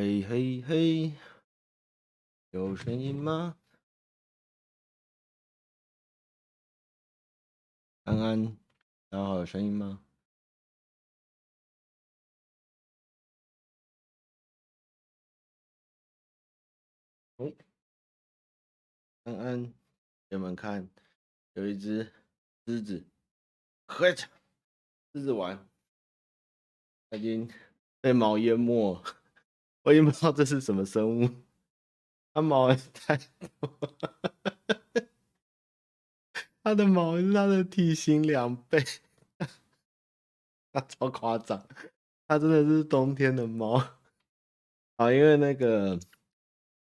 嘿嘿嘿，有声音吗？安安，然后，有声音吗？哦，安安，你们看，有一只狮子，嘿，狮子玩，它已经被毛淹没。我也不知道这是什么生物，它毛太多，它的毛是它的体型两倍，它超夸张，它真的是冬天的猫。好，因为那个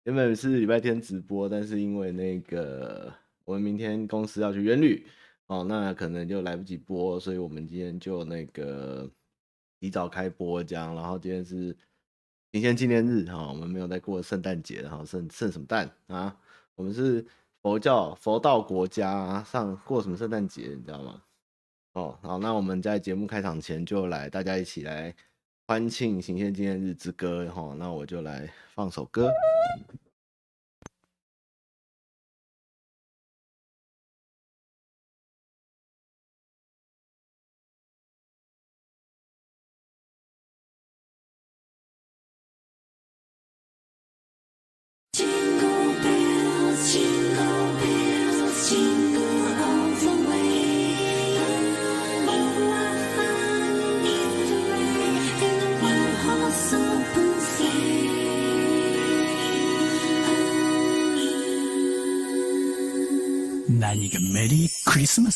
原本是礼拜天直播，但是因为那个我们明天公司要去员旅，哦，那可能就来不及播，所以我们今天就那个提早开播这样，然后今天是。行宪纪念日哈，我们没有在过圣诞节哈，圣圣什么诞啊？我们是佛教佛道国家，上过什么圣诞节？你知道吗？哦，好，那我们在节目开场前就来，大家一起来欢庆行宪纪念日之歌哈。那我就来放首歌。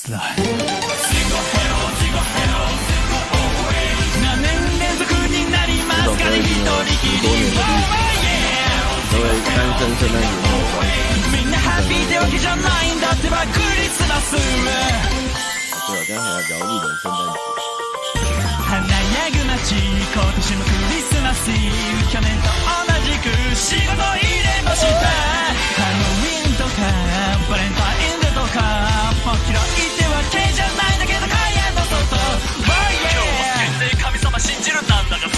クリスマスだ何年连続になりますかね一人きりみんなハッピーってわけじゃないんだってばクリスマス。对啊，今天还要聊日本圣诞节。华やぐ街今年もクリスマス。去年と同じく仕事入れましたハロウィンとかバレンタイン。今日も限定神様信じるなんだから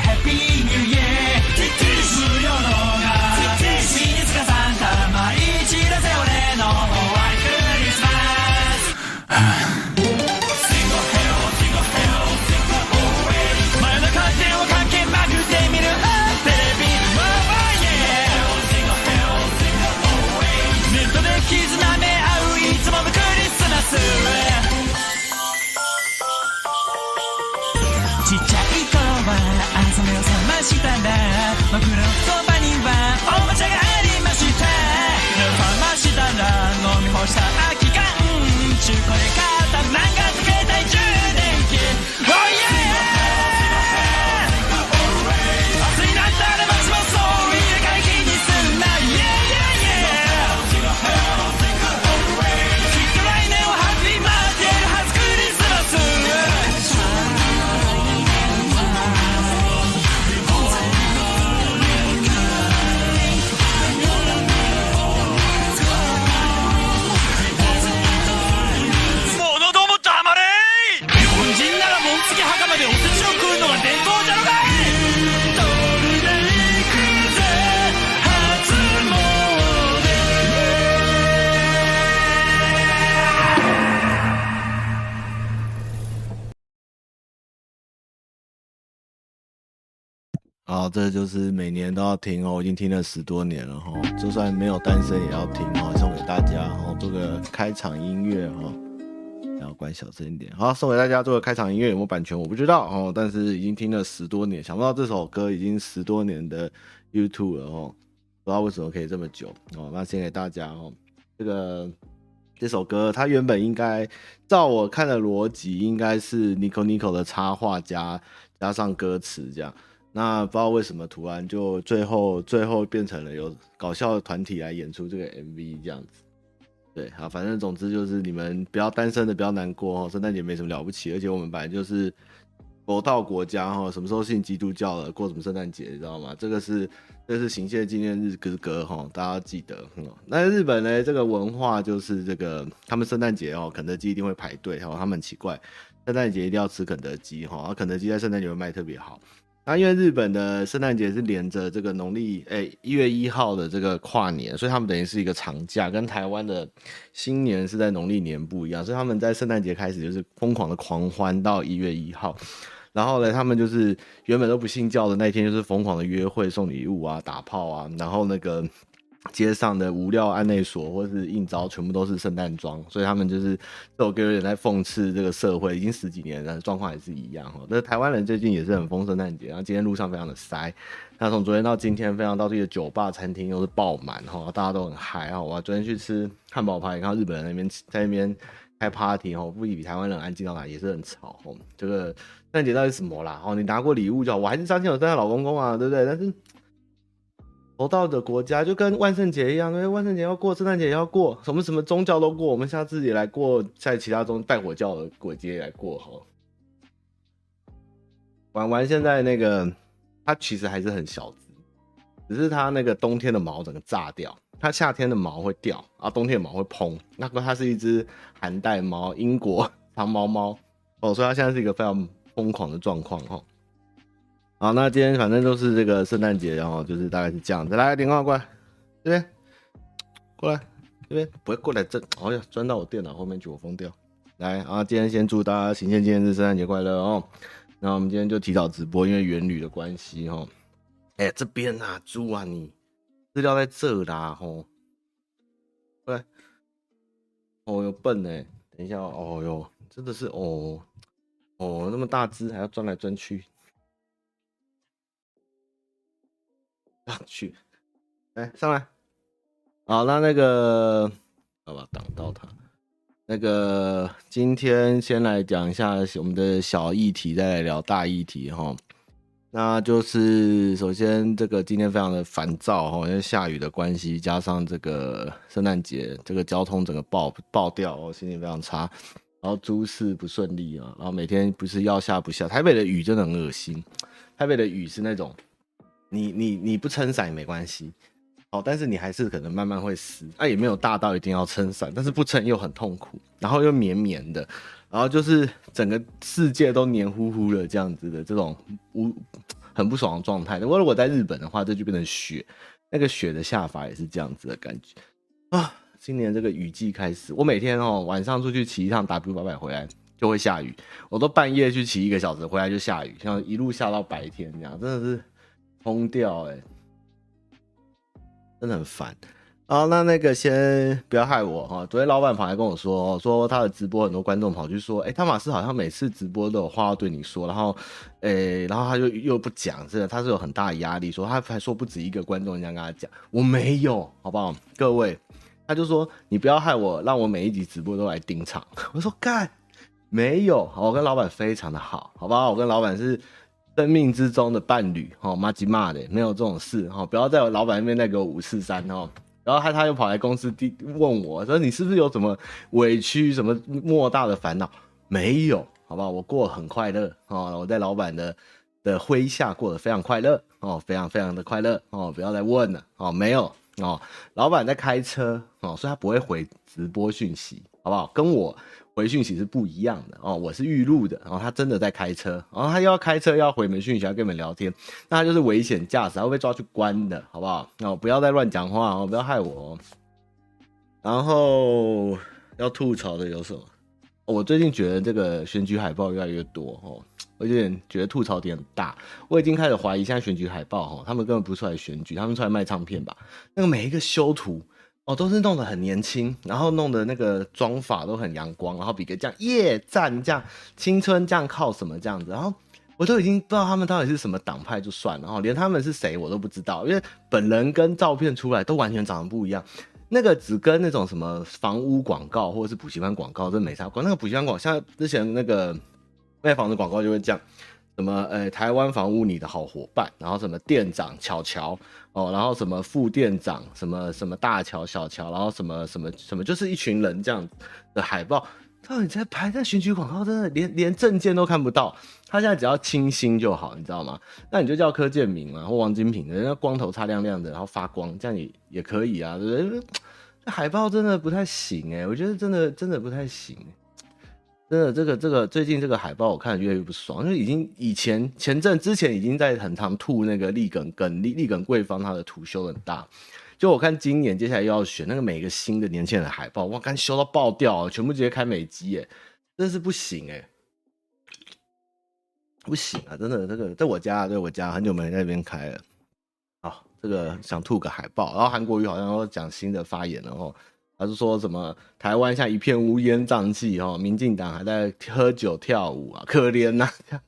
这就是每年都要听哦，我已经听了十多年了哈，就算没有单身也要听哦，送给大家哦，做个开场音乐哈，然后关小声一点，好，送给大家做个开场音乐，有没有版权我不知道哦，但是已经听了十多年，想不到这首歌已经十多年的 YouTube 了哦，不知道为什么可以这么久哦，那献给大家哦，这个这首歌它原本应该照我看的逻辑，应该是 Nico Nico 的插画加加上歌词这样。那不知道为什么突然就最后最后变成了有搞笑的团体来演出这个 MV 这样子，对啊，反正总之就是你们不要单身的不要难过哦，圣诞节没什么了不起，而且我们本来就是佛道国家哈，什么时候信基督教了过什么圣诞节你知道吗？这个是这是行宪纪念日之歌哈，大家记得。那日本呢，这个文化就是这个他们圣诞节哦，肯德基一定会排队哈，他们很奇怪，圣诞节一定要吃肯德基哈，肯德基在圣诞节会卖特别好。那因为日本的圣诞节是连着这个农历诶一月一号的这个跨年，所以他们等于是一个长假，跟台湾的新年是在农历年不一样，所以他们在圣诞节开始就是疯狂的狂欢到一月一号，然后呢，他们就是原本都不信教的那天就是疯狂的约会、送礼物啊、打炮啊，然后那个。街上的无料案内所或是应招，全部都是圣诞装，所以他们就是这首歌有点在讽刺这个社会，已经十几年了，状况还是一样哈。那台湾人最近也是很疯圣诞节，然后今天路上非常的塞，那从昨天到今天，非常到这个酒吧、餐厅都是爆满哈，大家都很嗨啊。我昨天去吃汉堡排，看到日本人那边在那边开 party 哈，不比台湾人安静到哪，也是很吵哈。这个圣诞节到底什么啦？哦，你拿过礼物就好，我还是相信有圣诞老公公啊，对不对？但是。佛道的国家就跟万圣节一样，因为万圣节要过，圣诞节也要过，什么什么宗教都过。我们下次也来过，在其他宗拜火教的鬼节也来过哈。玩玩现在那个，它其实还是很小只，只是它那个冬天的毛整个炸掉，它夏天的毛会掉，啊冬天的毛会蓬。那个它是一只寒带猫，英国长毛猫哦，所以它现在是一个非常疯狂的状况哈。好，那今天反正都是这个圣诞节，然后就是大概是这样子。来，电话过来，这边，过来，这边，不会过来这。哎呀，钻到我电脑后面去，我疯掉。来啊，今天先祝大家行宪纪念日圣诞节快乐哦。那我们今天就提早直播，因为员旅的关系哦。哎、这边啊，猪啊你，资料在这啦吼。过来，哦哟笨呢，等一下哦哟，真的是哦哦那么大只，还要钻来钻去。上去，来 上来，好，那那个，好吧，挡到他。那个，今天先来讲一下我们的小议题，再来聊大议题哈。那就是首先，这个今天非常的烦躁哈，因为下雨的关系，加上这个圣诞节，这个交通整个爆爆掉，我心情非常差。然后诸事不顺利啊，然后每天不是要下不下，台北的雨真的很恶心。台北的雨是那种。你你你不撑伞也没关系，哦，但是你还是可能慢慢会湿，啊，也没有大到一定要撑伞，但是不撑又很痛苦，然后又绵绵的，然后就是整个世界都黏糊糊的这样子的这种无很不爽的状态。如果如果在日本的话，这就变成雪，那个雪的下法也是这样子的感觉啊。今年这个雨季开始，我每天哦晚上出去骑一趟 W 八百回来就会下雨，我都半夜去骑一个小时回来就下雨，像一路下到白天这样，真的是。疯掉哎、欸，真的很烦。好，那那个先不要害我哈。昨天老板跑来跟我说，说他的直播很多观众跑去说，哎、汤玛斯好像每次直播都有话要对你说，然后，哎、然后他就又不讲，真的他是有很大的压力，说他还说不止一个观众这样跟他讲，我没有，好不好？各位，他就说你不要害我，让我每一集直播都来盯场。我说干，没有，我跟老板非常的好，好不好？我跟老板是。生命之中的伴侣，哈，麻吉骂的，没有这种事，哈，不要在我老板那边再给我五四三，哈，然后他他又跑来公司第问我说，你是不是有什么委屈，什么莫大的烦恼？没有，好不好？我过得很快乐，哦，我在老板的的麾下过得非常快乐，哦，非常非常的快乐，哦，不要再问了，哦，没有，哦，老板在开车，哦，所以他不会回直播讯息，好不好？跟我。回讯息是不一样的哦，我是预录的，然后他真的在开车，然后他又要开车要回门讯息，要跟你们聊天，那他就是危险驾驶，他会被抓去关的，好不好？哦，不要再乱讲话哦，不要害我哦。然后要吐槽的有什么？我最近觉得这个选举海报越来越多哦，我有点觉得吐槽点很大。我已经开始怀疑，现在选举海报哈，他们根本不出来选举，他们出来卖唱片吧？那个每一个修图哦，都是弄得很年轻，然后弄的那个妆法都很阳光，然后比个这样夜战这样青春这样靠什么这样子，然后我都已经不知道他们到底是什么党派就算了，然后连他们是谁我都不知道，因为本人跟照片出来都完全长得不一样。那个只跟那种什么房屋广告或者是补习班广告真没差。光那个补习班广，像之前那个卖房子广告就会这样什么，呃，台湾房屋你的好伙伴，然后什么店长巧巧哦，然后什么副店长，什么什么大乔小乔，然后什么什么什么，就是一群人这样的海报。到底在拍那选举广告，真的连连证件都看不到。他现在只要清新就好，你知道吗？那你就叫柯建铭嘛，或王金平，人家光头擦亮亮的，然后发光，这样也也可以啊，对不对？海报真的不太行哎、我觉得真的真的不太行。真的，这个这个最近这个海报我看越来越不爽，就已经以前前阵之前已经在很常吐那个立耿跟立立耿贵芳他的图修很大。就我看今年接下来又要选那个每个新的年轻人的海报，哇，刚修到爆掉，全部直接开美肌耶，真是不行哎，不行啊，真的这个在我家，在我家很久没在那边开了，啊，这个想吐个海报，然后韩国瑜好像要讲新的发言了哦。还是说什么台湾像一片乌烟瘴气哦，民进党还在喝酒跳舞啊，可怜呐、啊！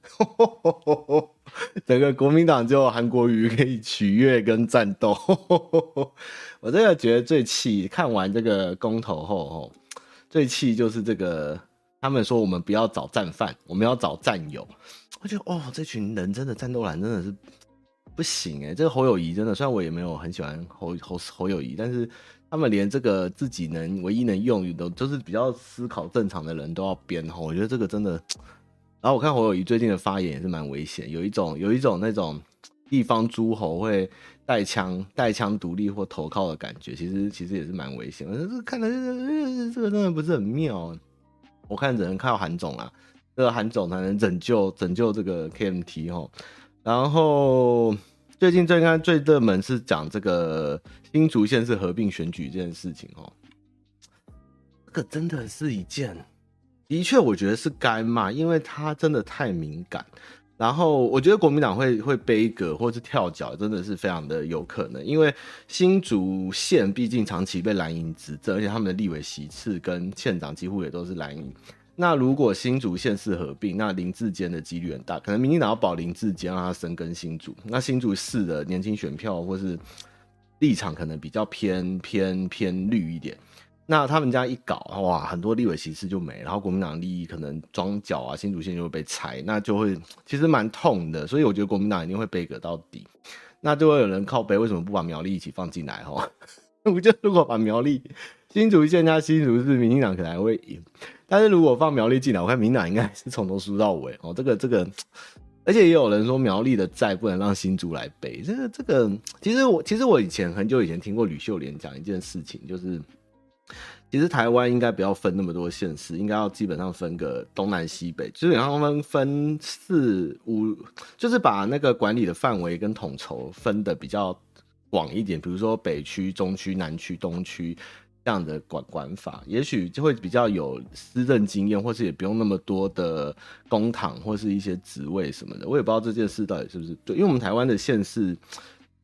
整个国民党就韩国瑜可以取悦跟战斗。我真的觉得最气，看完这个公投后，最气就是这个，他们说我们不要找战犯，我们要找战友。我觉得哦，这群人真的战斗蓝真的是不行哎，这个侯友谊真的，虽然我也没有很喜欢侯侯侯友谊，但是。他们连这个自己能唯一能用的，都就是比较思考正常的人都要编吼，我觉得这个真的。然后我看侯友宜最近的发言也是蛮危险，有一种有一种那种地方诸侯会带枪带枪独立或投靠的感觉，其实其实也是蛮危险。我看来这个这个真的不是很妙。我看只能靠韩总啦，这个韩总才能拯救拯救这个 KMT 吼，然后。最近最看最热门是讲这个新竹县市合并选举这件事情哦，这个真的是一件，的确我觉得是该骂，因为它真的太敏感。然后我觉得国民党会会杯葛或是跳脚，真的是非常的有可能，因为新竹县毕竟长期被蓝营执政，而且他们的立委席次跟县长几乎也都是蓝营。那如果新竹县市合并，那林志坚的几率很大，可能民进党要保林志坚，让他深耕新竹。那新竹市的年轻选票或是立场可能比较偏偏偏绿一点。那他们家一搞，哇，很多立委席次就没，然后国民党利益可能桩脚啊，新竹县就会被拆，那就会其实蛮痛的。所以我觉得国民党一定会杯葛到底。那就会有人靠背，为什么不把苗栗一起放进来？哈，我就如果把苗栗新竹县加新竹市，民进党可能还会赢。但是如果放苗栗进来，我看民党应该是从头输到尾哦。这个这个，而且也有人说苗栗的债不能让新竹来背。这个这个，其实我其实我以前很久以前听过吕秀莲讲一件事情，就是其实台湾应该不要分那么多县市，应该要基本上分个东南西北，基本上分分四五，就是把那个管理的范围跟统筹分的比较广一点，比如说北区、中区、南区、东区。这样的管管法，也许就会比较有施政经验，或是也不用那么多的公帑或是一些职位什么的。我也不知道这件事到底是不是对，因为我们台湾的县市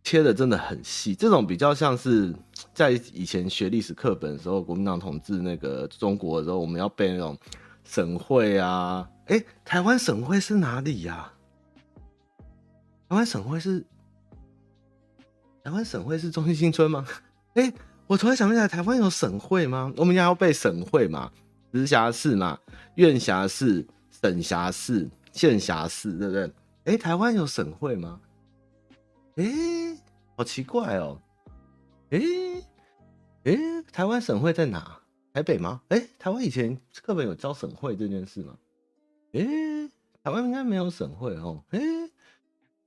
切的真的很细，这种比较像是在以前学历史课本的时候，国民党统治那个中国的时候，我们要背那种省会啊。哎、台湾省会是哪里呀、台湾省会是台湾省会是中心新村吗？哎、欸。我突然想不起来，台湾有省会吗？我们家要背省会嘛，直辖市嘛，院辖市、省辖市、县辖市，对不对？哎，台湾有省会吗？哎，好奇怪哦。哎，哎，台湾省会在哪？台北吗？哎，台湾以前课本有教省会这件事吗？哎，台湾应该没有省会哦。哎。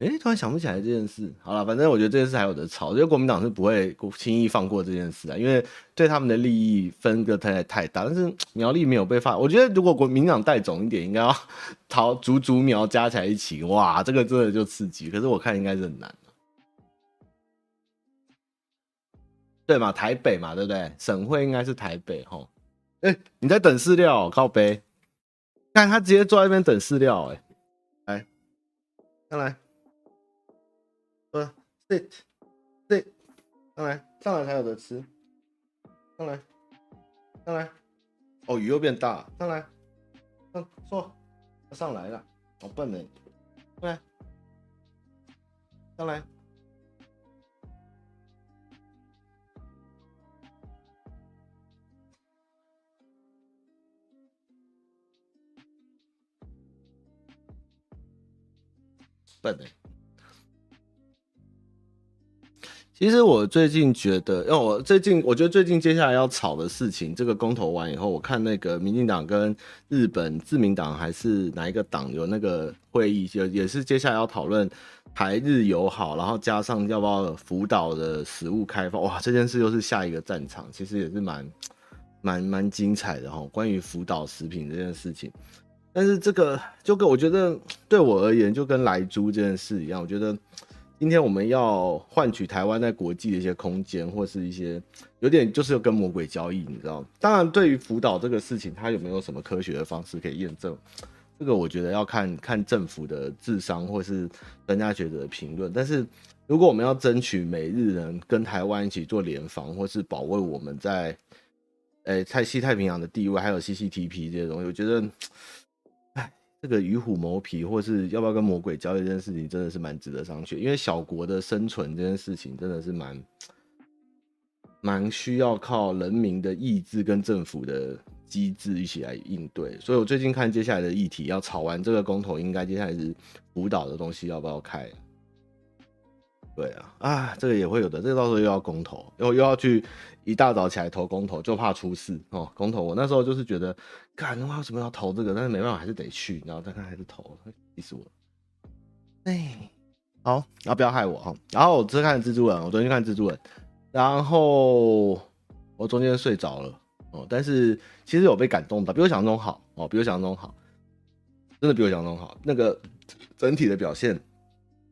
哎、突然想不起来这件事。好了，反正我觉得这件事还有的吵。我觉得国民党是不会轻易放过这件事啊，因为对他们的利益分割太太大。但是苗栗没有被发，我觉得如果国民党带种一点，应该要 桃竹竹苗加起来一起，哇，这个真的就刺激。可是我看应该是很难，对嘛？台北嘛，对不对？省会应该是台北吼。哎、你在等饲料、喔，靠背。看他直接坐在那边等饲料、欸，哎，上来，呃，sit，sit，上来，上来才有得吃，上来，上来，哦，雨又变大，上来，上坐，上来了，好笨呢，上来，上来。笨的。其实我最近觉得，因为我最近我觉得最近接下来要吵的事情，这个公投完以后，我看那个民进党跟日本自民党还是哪一个党有那个会议，就也是接下来要讨论台日友好，然后加上要不要福岛的食物开放，哇，这件事又是下一个战场，其实也是蛮蛮蛮精彩的哈。关于福岛食品这件事情。但是这个就跟我觉得对我而言，就跟莱猪这件事一样。我觉得今天我们要换取台湾在国际的一些空间，或是一些有点就是跟魔鬼交易，你知道？当然，对于福岛这个事情，它有没有什么科学的方式可以验证？这个我觉得要看看政府的智商，或是专家学者的评论。但是如果我们要争取美日人跟台湾一起做联防，或是保卫我们在诶在西太平洋的地位，还有 CCTP 这些东西，我觉得。这个与虎谋皮，或是要不要跟魔鬼交易这件事情，真的是蛮值得商榷。因为小国的生存这件事情，真的是蛮蛮需要靠人民的意志跟政府的机制一起来应对。所以我最近看接下来的议题，要吵完这个公投，应该接下来是福岛的东西要不要开？对啊，啊，这个也会有的，这个到时候又要公投，又又要去。一大早起来投公投，就怕出事哦。公投，我那时候就是觉得，干，我为什么要投这个？但是没办法，还是得去。然后再看，还是投，气死我了。哎，好，然后不要害我哈。然后我只看蜘蛛人，我昨天看蜘蛛人，然后我中间睡着了哦。但是其实有被感动到，比我想象中好哦，比我想象中好，真的比我想象中好。那个整体的表现，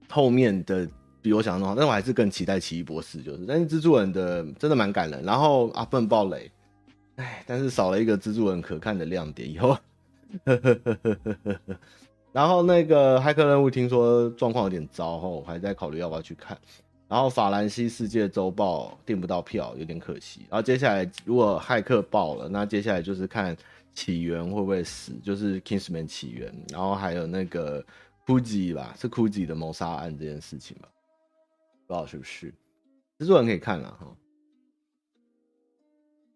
后面的。比我想象中好，但我还是更期待奇异博士，就是，但是蜘蛛人的真的蛮感人。然后阿笨爆雷，哎，但是少了一个蜘蛛人可看的亮点。以后，呵呵呵呵呵然后那个骇客任务听说状况有点糟，我还在考虑要不要去看。然后法兰西世界周报订不到票，有点可惜。然后接下来如果骇客爆了，那接下来就是看起源会不会死，就是 Kingsman 起源，然后还有那个 Kuji 吧，是 Kuji 的谋杀案这件事情吧。不知道是不是，蜘蛛人可以看了哈。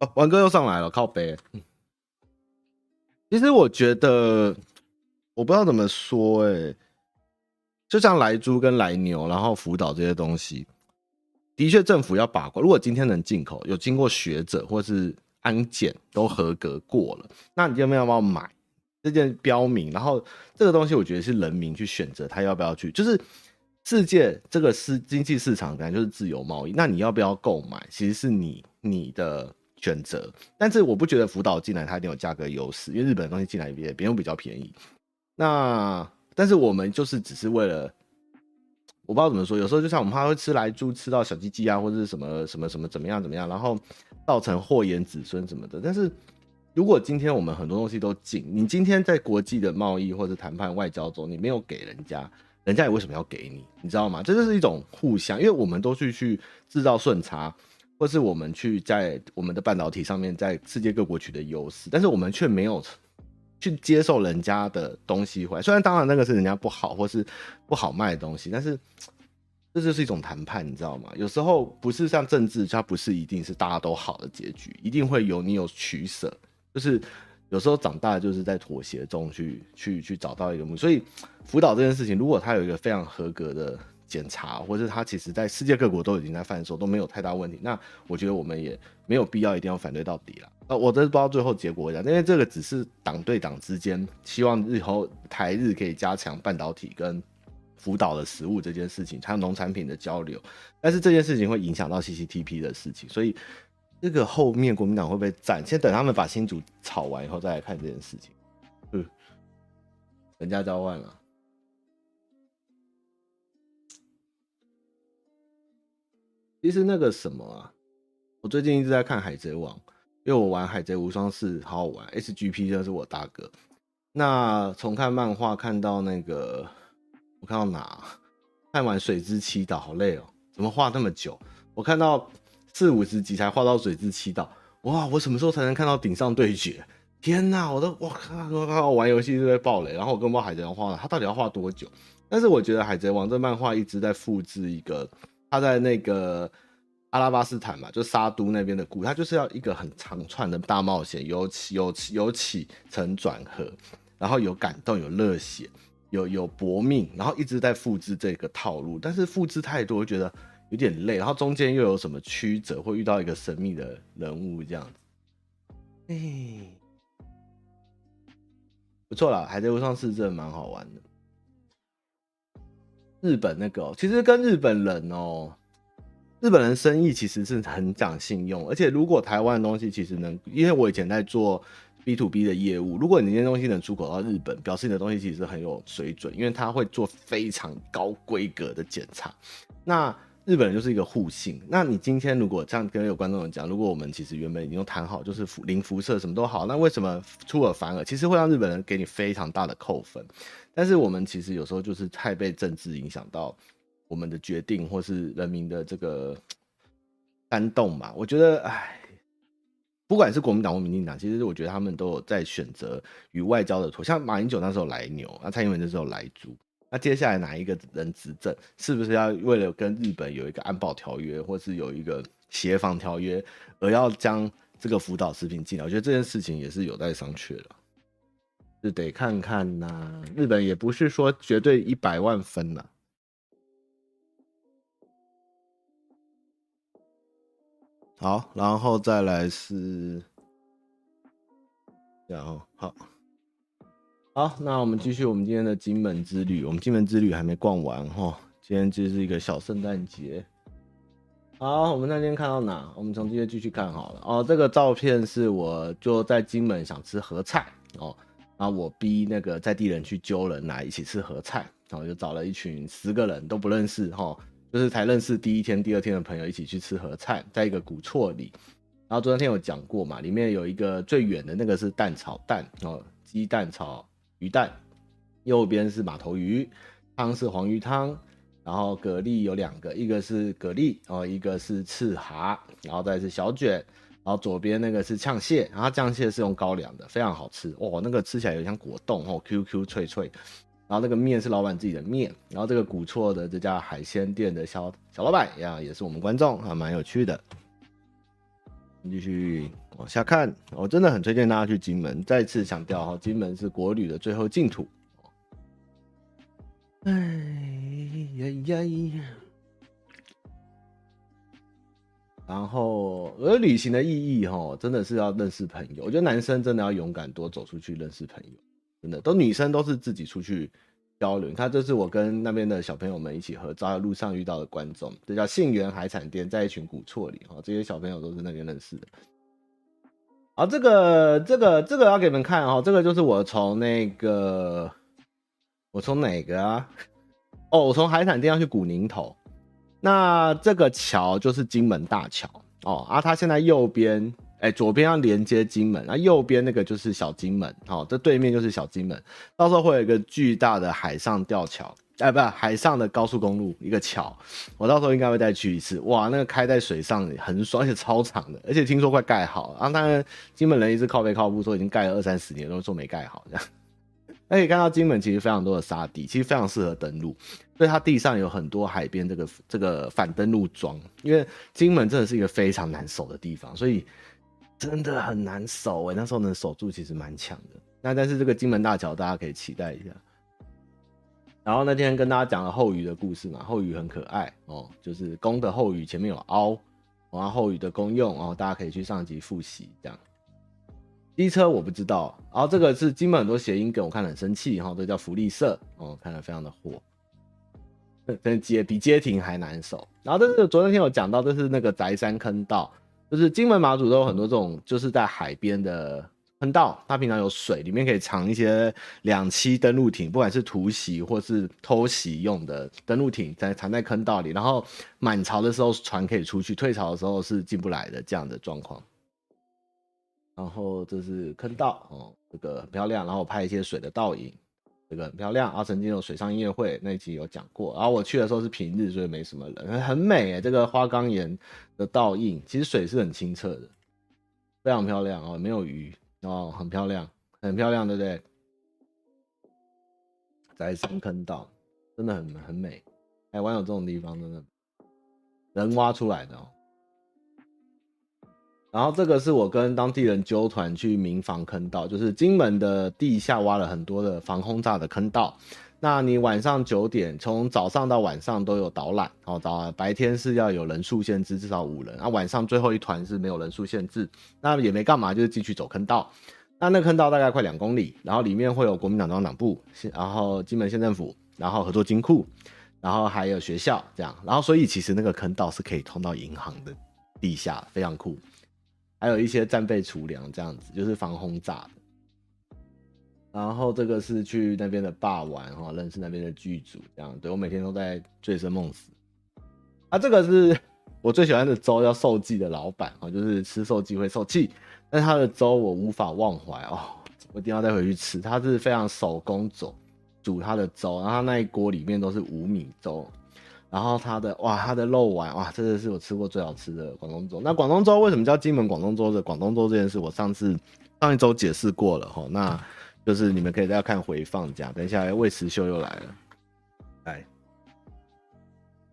哦，玩哥又上来了，靠北。其实我觉得，我不知道怎么说，哎，就像来猪跟来牛，然后福岛这些东西，的确政府要把关。如果今天能进口，有经过学者或是安检都合格过了，那你今天要不要买这件标明？然后这个东西，我觉得是人民去选择他要不要去，就是。世界这个是经济市场，本来就是自由贸易。那你要不要购买，其实是你你的选择。但是我不觉得福岛进来它一定有价格优势，因为日本的东西进来也别人比较便宜。那但是我们就是只是为了，我不知道怎么说，有时候就像我们怕会吃来猪吃到小鸡鸡啊，或者是什么什么什么怎么样怎么样，然后造成祸延子孙什么的。但是如果今天我们很多东西都进，你今天在国际的贸易或者谈判外交中，你没有给人家。人家也为什么要给你？你知道吗？这就是一种互相，因为我们都去去制造顺差，或是我们去在我们的半导体上面在世界各国取得优势，但是我们却没有去接受人家的东西回来。虽然当然那个是人家不好或是不好卖的东西，但是这就是一种谈判，你知道吗？有时候不是像政治，它不是一定是大家都好的结局，一定会有你有取舍，就是。有时候长大就是在妥协中去去去找到一个目，所以辅导这件事情，如果他有一个非常合格的检查，或者他其实在世界各国都已经在贩售，都没有太大问题，那我觉得我们也没有必要一定要反对到底了。呃，我真不知道最后结果怎样，因为这个只是党对党之间希望日后台日可以加强半导体跟福岛的食物这件事情，还有农产品的交流，但是这件事情会影响到 CCTP 的事情，所以。这个后面国民党会不会站？先等他们把新竹炒完以后再来看这件事情。嗯，人家交换了。其实那个什么啊，我最近一直在看《海贼王》，因为我玩《海贼无双四》好好玩，SGP 就是我大哥。那从看漫画看到那个，我看到哪？看完水之祈祷，好累哦，怎么画那么久？我看到四五十集才画到水之七岛，哇！我什么时候才能看到顶上对决？天哪！我都我靠！我！玩游戏就在爆雷，然后我跟不海贼王画了，他到底要画多久？但是我觉得海贼王这漫画一直在复制一个他在那个阿拉巴斯坦嘛，就沙都那边的故事，他就是要一个很长串的大冒险，有起有起有起承转合，然后有感动，有热血，有有搏命，然后一直在复制这个套路，但是复制太多，我觉得。有点累，然后中间又有什么曲折，会遇到一个神秘的人物这样子，哎，不错啦，海贼无双是真的蛮好玩的。日本那个、喔，其实跟日本人哦、喔，日本人生意其实是很讲信用，而且如果台湾的东西其实能，因为我以前在做 B to B 的业务，如果你那些东西能出口到日本，表示你的东西其实很有水准，因为他会做非常高规格的检查，那。日本人就是一个互信。那你今天如果这样跟有观众讲，如果我们其实原本已经谈好，就是零辐射什么都好，那为什么出尔反尔？其实会让日本人给你非常大的扣分。但是我们其实有时候就是太被政治影响到我们的决定，或是人民的这个煽动嘛。我觉得，哎，不管是国民党或民进党，其实我觉得他们都有在选择与外交的妥。像马英九那时候来牛，那蔡英文那时候来猪。那接下来哪一个人执政，是不是要为了跟日本有一个安保条约，或是有一个协防条约，而要将这个福岛食品进来？我觉得这件事情也是有待商榷的，就得看看呐、日本也不是说绝对一百万分呐。好，然后再来是，然后好。好，那我们继续我们今天的金门之旅。我们金门之旅还没逛完哈，今天就是一个小圣诞节。好，我们那天看到哪？我们从今天继续看好了哦。这个照片是我就在金门想吃合菜哦，然后我逼那个在地人去揪人来一起吃合菜，然后就找了一群十个人都不认识哈，就是才认识第一天、第二天的朋友一起去吃合菜，在一个古厝里。然后昨天有讲过嘛，里面有一个最远的那个是蛋炒蛋哦，鸡蛋炒。鱼蛋，右边是马头鱼，汤是黄鱼汤，然后蛤蜊有两个，一个是蛤蜊哦，一个是赤蛤，然后再是小卷，然后左边那个是呛蟹，然后酱蟹是用高粱的，非常好吃。哦，那个吃起来有点像果冻哦，Q Q 脆脆，然后那个面是老板自己的面，然后这个古厝的这家海鲜店的小小老板呀，也是我们观众，还蛮有趣的。继续。往下看，我真的很推荐大家去金门。再次强调哈，金门是国旅的最后净土。哎呀呀呀！然后，而旅行的意义哈，真的是要认识朋友。我觉得男生真的要勇敢多走出去认识朋友，真的都女生都是自己出去。交流，你看这是我跟那边的小朋友们一起合照，路上遇到的观众，这叫信源海产店，在一群古厝里哈，这些小朋友都是那边认识的。啊，这个这个这个要给你们看哦，这个就是我从那个我从哪个啊？哦，我从海产店要去古宁头，那这个桥就是金门大桥哦，啊，它现在右边。哎，左边要连接金门，那右边那个就是小金门，哦，这对面就是小金门。到时候会有一个巨大的海上吊桥，哎，不是海上的高速公路，一个桥。我到时候应该会再去一次。哇，那个开在水上很爽，而且超长的，而且听说快盖好了。然后当然，金门人一直靠北靠北说已经盖了二三十年，都说没盖好这样。可以看到金门其实非常多的沙地，其实非常适合登陆，所以它地上有很多海边这个这个反登陆桩。因为金门真的是一个非常难守的地方，所以。真的很难守哎，那时候能守住其实蛮强的。那但是这个金门大桥大家可以期待一下。然后那天跟大家讲了后鱼的故事嘛，后鱼很可爱哦，就是公的后鱼前面有凹，然后后鱼的功用哦，大家可以去上集复习这样。机车我不知道，然后这个是金门很多谐音梗，我看了很生气哈，这叫福利社哦，看了非常的火，跟街比街亭还难守。然后这是昨天天有讲到，这是那个宅山坑道。就是金门马祖都有很多这种，就是在海边的坑道，它平常有水，里面可以藏一些两栖登陆艇，不管是突袭或是偷袭用的登陆艇，在藏在坑道里，然后满潮的时候船可以出去，退潮的时候是进不来的这样的状况。然后这是坑道哦，这个很漂亮，然后我拍一些水的倒影，这个很漂亮。然后曾经有水上音乐会那一集有讲过。然后我去的时候是平日，所以没什么人，很美诶。这个花岗岩的倒映，其实水是很清澈的，非常漂亮哦，没有鱼哦，很漂亮，很漂亮，对不对？在深坑道真的很很美，台湾有这种地方，真的人挖出来的。然后这个是我跟当地人揪团去民防坑道，就是金门的地下挖了很多的防轰炸的坑道。那你晚上九点，从早上到晚上都有导览哦。早白天是要有人数限制，至少五人。啊，晚上最后一团是没有人数限制，那也没干嘛，就是继续走坑道。那那坑道大概快两公里，然后里面会有国民党中党部，然后金门县政府，然后合作金库，然后还有学校这样。然后所以其实那个坑道是可以通到银行的地下，非常酷。还有一些战备储粮这样子，就是防轰炸的。然后这个是去那边的霸玩哈，认识那边的剧组这样。对，我每天都在醉生梦死。啊，这个是 我最喜欢的粥，叫受记的老板啊，就是吃受记会受气，但是他的粥我无法忘怀哦，我一定要带回去吃。他是非常手工煮煮他的粥，然后他那一锅里面都是五米粥。然后它的哇，它的肉丸哇，真的是我吃过最好吃的广东粥。那广东粥为什么叫金门广东粥的？广东粥这件事，我上次上一周解释过了哈。那就是你们可以再看回放这样。等一下，魏慈秀又来了，来。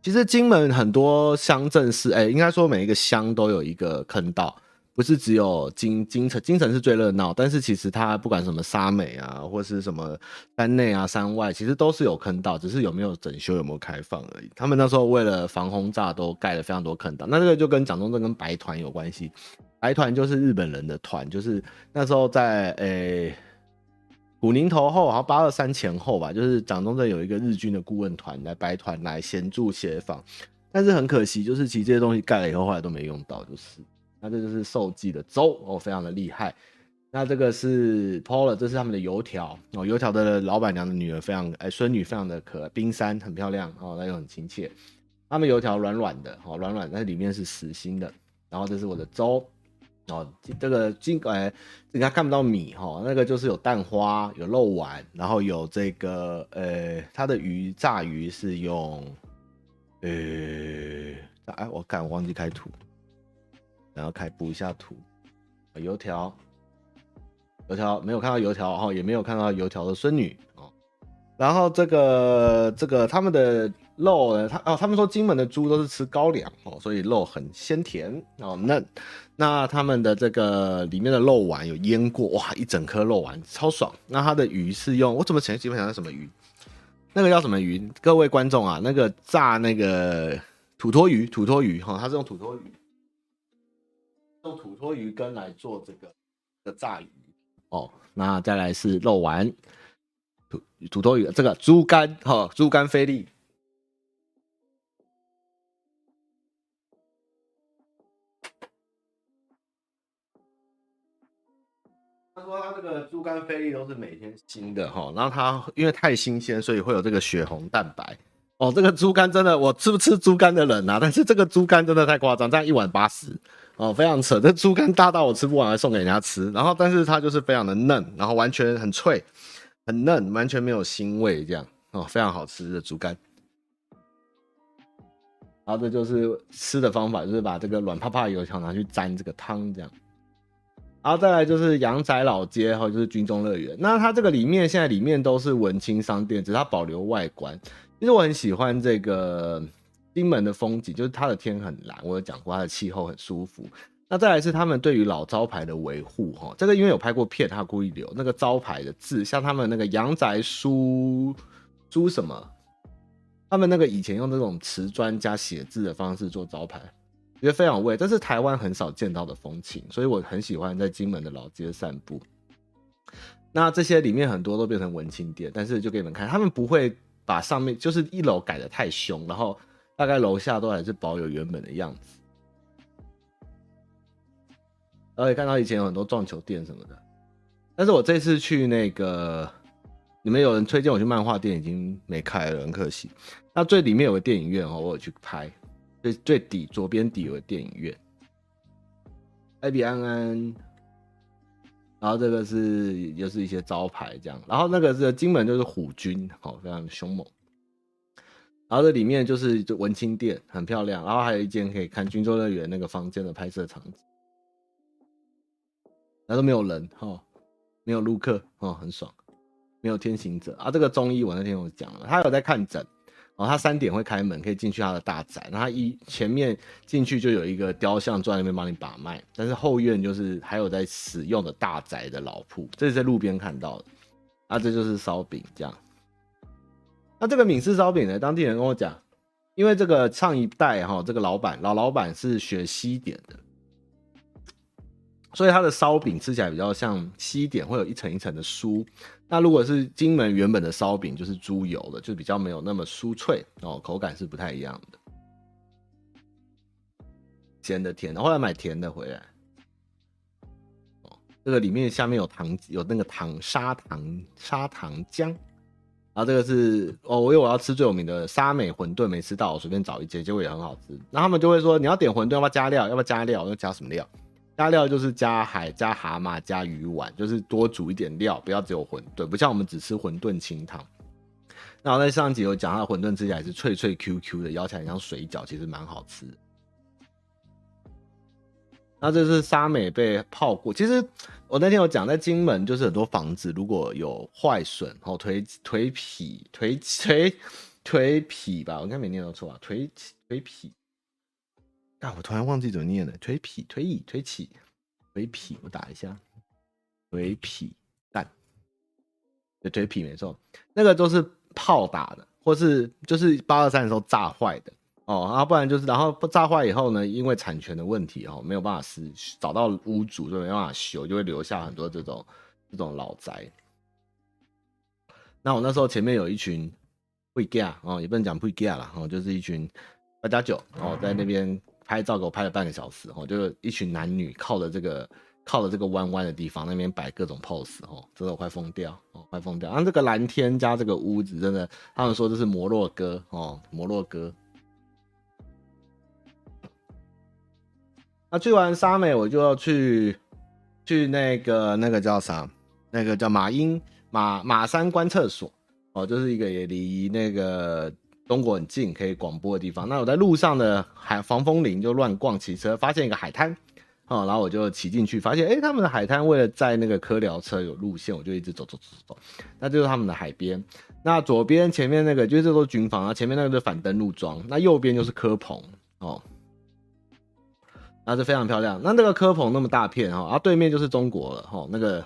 其实金门很多乡镇是，哎，应该说每一个乡都有一个坑道。不是只有金金城，金城是最热闹，但是其实它不管什么沙美啊，或是什么山内啊、山外，其实都是有坑道，只是有没有整修、有没有开放而已。他们那时候为了防轰炸，都盖了非常多坑道。那这个就跟蒋中正跟白团有关系，白团就是日本人的团，就是那时候在诶、欸、古宁头后，好像八二三前后吧，就是蒋中正有一个日军的顾问团来白团来协助协防，但是很可惜，就是其实这些东西盖了以后，后来都没用到，就是。那这就是受记的粥哦，非常的厉害。那这个是 Paula，这是他们的油条哦，油条的老板娘的女儿非常哎，孙女非常的可爱，冰山很漂亮哦，那又很亲切。他们油条软软的哦，软软，但是里面是实心的。然后这是我的粥哦，这个金哎，人家看不到米哈，那个就是有蛋花，有肉丸，然后有这个呃，它的鱼炸鱼是用呃，哎，我看我忘记开图。然后开补一下图，油条，油条没有看到油条哈，也没有看到油条的孙女哦。然后这个这个他们的肉呢，他哦，他们说金门的猪都是吃高粱哦，所以肉很鲜甜哦嫩。那他们的这个里面的肉丸有腌过哇，一整颗肉丸超爽。那它的鱼是用我怎么想基本上是什么鱼？那个叫什么鱼？各位观众啊，那个炸那个土托鱼，土托鱼哈，它是用土托鱼。用土托鱼根来做这个的炸鱼哦，那再来是肉丸，土土托鱼这个猪肝哈，猪肝菲力。他说他这个猪肝菲力都是每天新的哈，然后它因为太新鲜，所以会有这个血红蛋白哦。这个猪肝真的，我吃不吃猪肝的人啊？但是这个猪肝真的太夸张，这样一碗八十。哦，非常扯，这猪肝大到我吃不完，还送给人家吃。然后，但是它就是非常的嫩，然后完全很脆，很嫩，完全没有腥味，这样哦，非常好吃的猪肝。然后这就是吃的方法，就是把这个软趴趴的油条拿去沾这个汤，这样。然后再来就是阳仔老街，还有就是军中乐园。那它这个里面现在里面都是文青商店，只是它保留外观。其实我很喜欢这个。金门的风景就是它的天很蓝，我有讲过它的气候很舒服。那再来是他们对于老招牌的维护，哈，这个因为有拍过片，他故意留那个招牌的字，像他们那个阳宅书书什么，他们那个以前用这种瓷砖加写字的方式做招牌，觉得非常味，这是台湾很少见到的风情，所以我很喜欢在金门的老街散步。那这些里面很多都变成文青店，但是就给你们看，他们不会把上面就是一楼改得太凶，然后。大概楼下都还是保有原本的样子，而且看到以前有很多撞球店什么的，但是我这次去那个，你们有人推荐我去漫画店，已经没开了，很可惜。那最里面有个电影院哦，我有去拍，最最底左边底有个电影院。艾比安安，然后这个是又是一些招牌这样，然后那个是金门就是虎军，好，非常凶猛。然后这里面就是就文青店，很漂亮，然后还有一间可以看军中乐园那个房间的拍摄场景，那都没有人哈，没有陆客哦，很爽，没有天行者啊。这个中医我那天有讲了，他有在看诊。然后他三点会开门，可以进去他的大宅。然后他一前面进去就有一个雕像坐在那边帮你把脉，但是后院就是还有在使用的大宅的老铺，这是在路边看到的。啊，这就是烧饼这样。那这个闽式烧饼呢？当地人跟我讲，因为这个上一代哈，这个老板老老板是学西点的。所以它的烧饼吃起来比较像西点，会有一层一层的酥。那如果是金门原本的烧饼，就是猪油的，就比较没有那么酥脆哦，口感是不太一样的。咸的、甜的，后来买甜的回来。哦，这个里面下面有糖，有那个糖砂糖砂糖浆。然后这个是哦，我因为我要吃最有名的沙美馄饨，没吃到，我随便找一间，结果也很好吃。那他们就会说，你要点馄饨，要不要加料？要不要加料？要加什么料？加料就是加海、加蛤蟆、加鱼丸，就是多煮一点料，不要只有馄饨，不像我们只吃馄饨清汤。那我在上集有讲，它的馄饨吃起来是脆脆 Q Q 的，咬起来像水饺，其实蛮好吃。那这是沙美被泡过，其实我那天有讲，在金门就是很多房子如果有坏损哦，颓颓皮、颓颓颓圮吧，我应该没念到错吧？颓颓圮。啊！我突然忘记怎么念了，推皮、推椅、推起、推皮，我打一下，推皮蛋，对，推皮没错，那个都是炮打的，或是就是八二三的时候炸坏的哦，然后不然就是然后炸坏以后呢，因为产权的问题哦，没有办法是找到屋主就没办法修，就会留下很多这种这种老宅。那我那时候前面有一群会家哦，也不能讲会家啦，哦，就是一群八加九哦，在那边。拍照给我拍了半个小时，哦，就是一群男女靠着这个靠着这个弯弯的地方，那边摆各种 pose，哦，真的我快疯掉，哦，快疯掉。然后这个蓝天加这个屋子，真的，他们说这是摩洛哥，哦，摩洛哥。那去完沙美，我就要去去那个那个叫啥？那个叫马英马马山观测所，哦，就是一个也离那个。中国很近，可以广播的地方。那我在路上的海防风林就乱逛，骑车发现一个海滩，哦，然后我就骑进去，发现哎，他们的海滩为了在那个科聊车有路线，我就一直走走走走，那就是他们的海边。那左边前面那个就是这都是军房啊，前面那个是反登陆装，那右边就是科棚哦，那是非常漂亮。那那个科棚那么大片哈，然后对面就是中国了哈，那个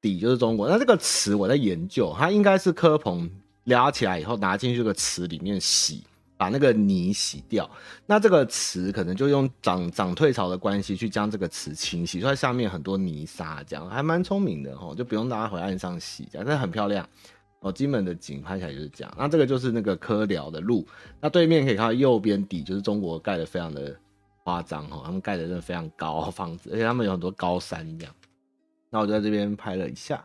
底就是中国。那这个池我在研究，它应该是科棚。撩起来以后，拿进去这个池里面洗，把那个泥洗掉。那这个池可能就用涨涨退潮的关系去将这个池清洗，所以下面很多泥沙，这样还蛮聪明的哦，就不用大家回岸上洗，这样，但很漂亮哦。金门的景拍起来就是这样。那这个就是那个科寮的路，那对面可以看到右边底就是中国盖的非常的夸张哦，他们盖的真的非常高房子，而且他们有很多高山这样。那我就在这边拍了一下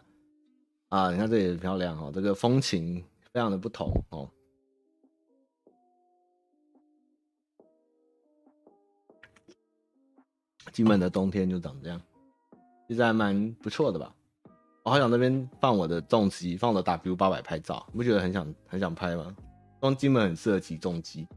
啊，你看这里很漂亮哦，这个风情。非常的不同哦，金门的冬天就长这样，其实还蛮不错的吧。我好想那边放我的重机，放我的 W 八百拍照，你不觉得很想很想拍吗？东金门很适合骑重机。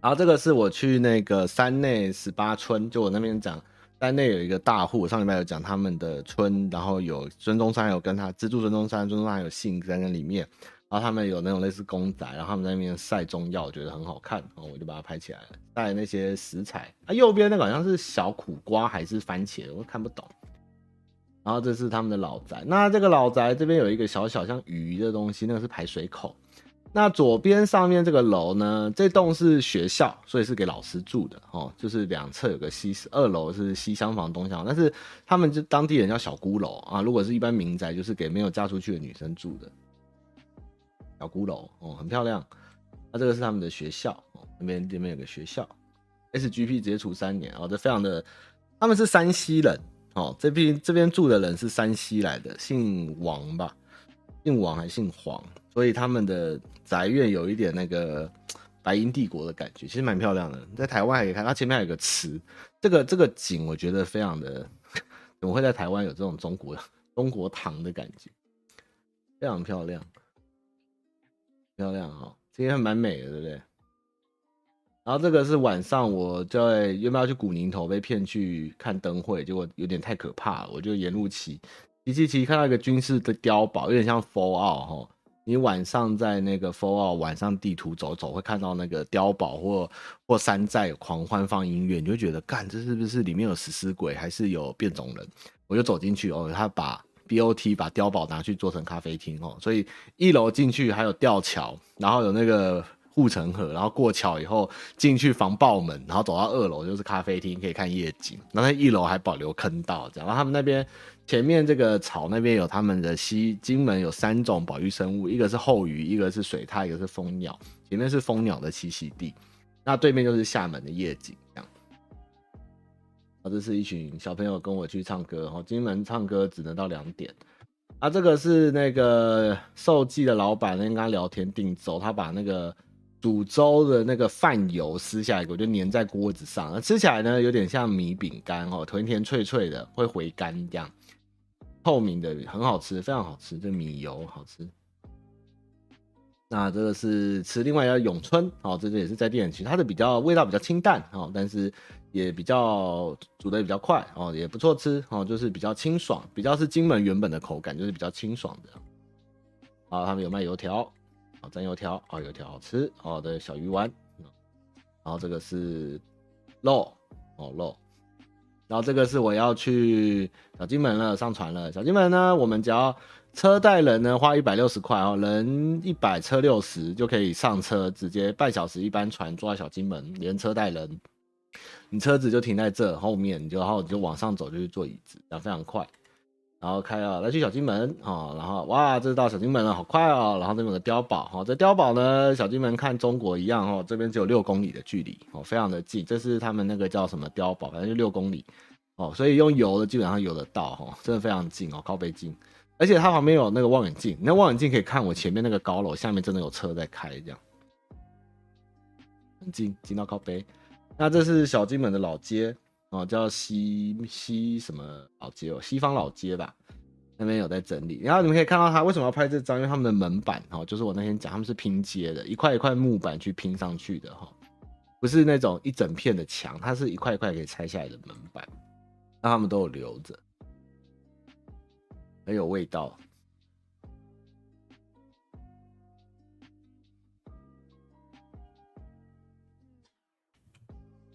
然后这个是我去那个山内十八村，就我那边讲。山内有一个大户，上礼拜有讲他们的村，然后有孙中山有跟他资助孙中山，孙中山有姓在那里面，然后他们有那种类似公仔，然后他们在那边晒中药，我觉得很好看，然后我就把它拍起来了，带那些食材。啊，右边那个好像是小苦瓜还是番茄，我看不懂。然后这是他们的老宅，那这个老宅这边有一个小小像鱼的东西，那个是排水口。那左边上面这个楼呢，这栋是学校，所以是给老师住的哦。就是两侧有个西，二楼是西厢房、东厢房，但是他们就当地人叫小孤楼啊。如果是一般民宅，就是给没有嫁出去的女生住的。小孤楼哦，很漂亮。那这个是他们的学校哦，那边这边有个学校，SGP 直接处三年哦，这非常的，他们是山西人哦，这边这边住的人是山西来的，姓王吧，姓王还姓黄。所以他们的宅院有一点那个白银帝国的感觉，其实蛮漂亮的。在台湾还可以看，它前面还有个池，这个这个景我觉得非常的怎么会在台湾有这种中国中国堂的感觉？非常漂亮，漂亮哈、哦，今天还蛮美的，对不对？然后这个是晚上，我在原本要去古宁头，被骗去看灯会，结果有点太可怕了，我就沿路骑骑骑骑，看到一个军事的碉堡，有点像 Fallout 哈。你晚上在那个 Fallout 晚上地图走走，会看到那个碉堡或或山寨狂欢放音乐，你就觉得，干，这是不是里面有食尸鬼，还是有变种人？我就走进去哦，他把 BOT 把碉堡拿去做成咖啡厅哦，所以一楼进去还有吊桥，然后有那个。护城河，然后过桥以后进去防爆门，然后走到二楼就是咖啡厅，可以看夜景。然后一楼还保留坑道，这样。然后他们那边前面这个草那边有他们的西金门有三种保育生物，一个是后鱼，一个是水獭，一个是蜂鸟。前面是蜂鸟的栖息地，那对面就是厦门的夜景，这样。啊，这是一群小朋友跟我去唱歌，哦，金门唱歌只能到两点。啊，这个是那个寿记的老板，跟他聊天订粥，他把那个。煮粥的那个饭油撕下来，我就粘在锅子上，吃起来呢有点像米饼干哦，甜甜脆脆的，会回甘这样，透明的很好吃，非常好吃，这米油好吃。那这个是吃另外一个永春哦，这个也是在店里吃，它的比较味道比较清淡哦，但是也比较煮的比较快哦，也不错吃哦，就是比较清爽，比较是金门原本的口感，就是比较清爽的。啊，他们有卖油条。好，蘸油条，啊，油条好吃，哦的小鱼丸，然后这个是肉，哦肉，然后这个是我要去小金门了，上船了。小金门呢，我们只要车带人呢，花一百六十块哦，人一百车六十就可以上车，直接半小时一班船坐在小金门，连车带人，你车子就停在这后面，你就然后你就往上走就去坐椅子，然后非常快。然后开啊，来去小金门啊，然后哇，这是到小金门了，好快哦。然后这边有个碉堡哈，这碉堡呢，小金门看中国一样哦，这边只有六公里的距离哦，非常的近。这是他们那个叫什么碉堡，反正就六公里哦，所以用游的基本上游得到哈，真的非常近哦，靠北近。而且它旁边有那个望远镜，那望远镜可以看我前面那个高楼下面真的有车在开，这样很近，近到靠北。那这是小金门的老街。哦，叫西西什么老街哦，西方老街吧，那边有在整理。然后你们可以看到他为什么要拍这张，因为他们的门板哦，就是我那天讲他们是拼接的，一块一块木板去拼上去的哈，不是那种一整片的墙，它是一块一块可以拆下来的门板，那他们都有留着，很有味道。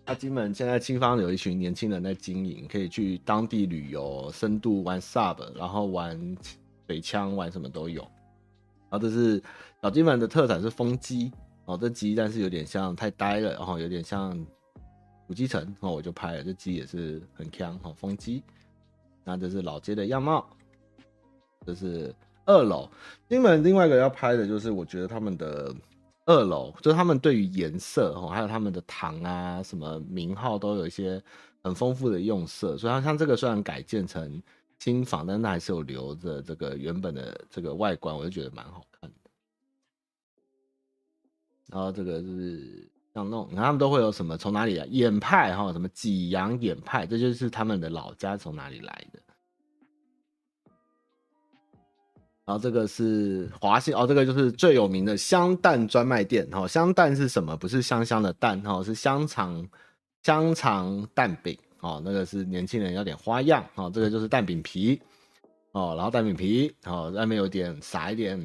那金门现在青芳有一群年轻人在经营，可以去当地旅游、深度玩 SUP，然后玩水枪，玩什么都有。然后这是小金门的特产是风鸡哦，这鸡但是有点像太呆了，然后有点像土鸡城，然后我就拍了这鸡也是很强哦，风鸡。那这是老街的样貌，这是二楼。金门另外一个要拍的就是我觉得他们的。二楼就是他们对于颜色哦，还有他们的糖啊，什么名号都有一些很丰富的用色。所以像这个虽然改建成新房，但那还是有留着这个原本的这个外观，我就觉得蛮好看的。然后这个是像那种，你看他们都会有什么从哪里来演派哈，什么济阳演派，这就是他们的老家从哪里来的。然后这个是华信哦，这个就是最有名的香蛋专卖店哦。香蛋是什么？不是香香的蛋哦，是香肠香肠蛋饼哦。那个是年轻人要点花样哦。这个就是蛋饼皮哦，然后蛋饼皮哦，外面有点撒一点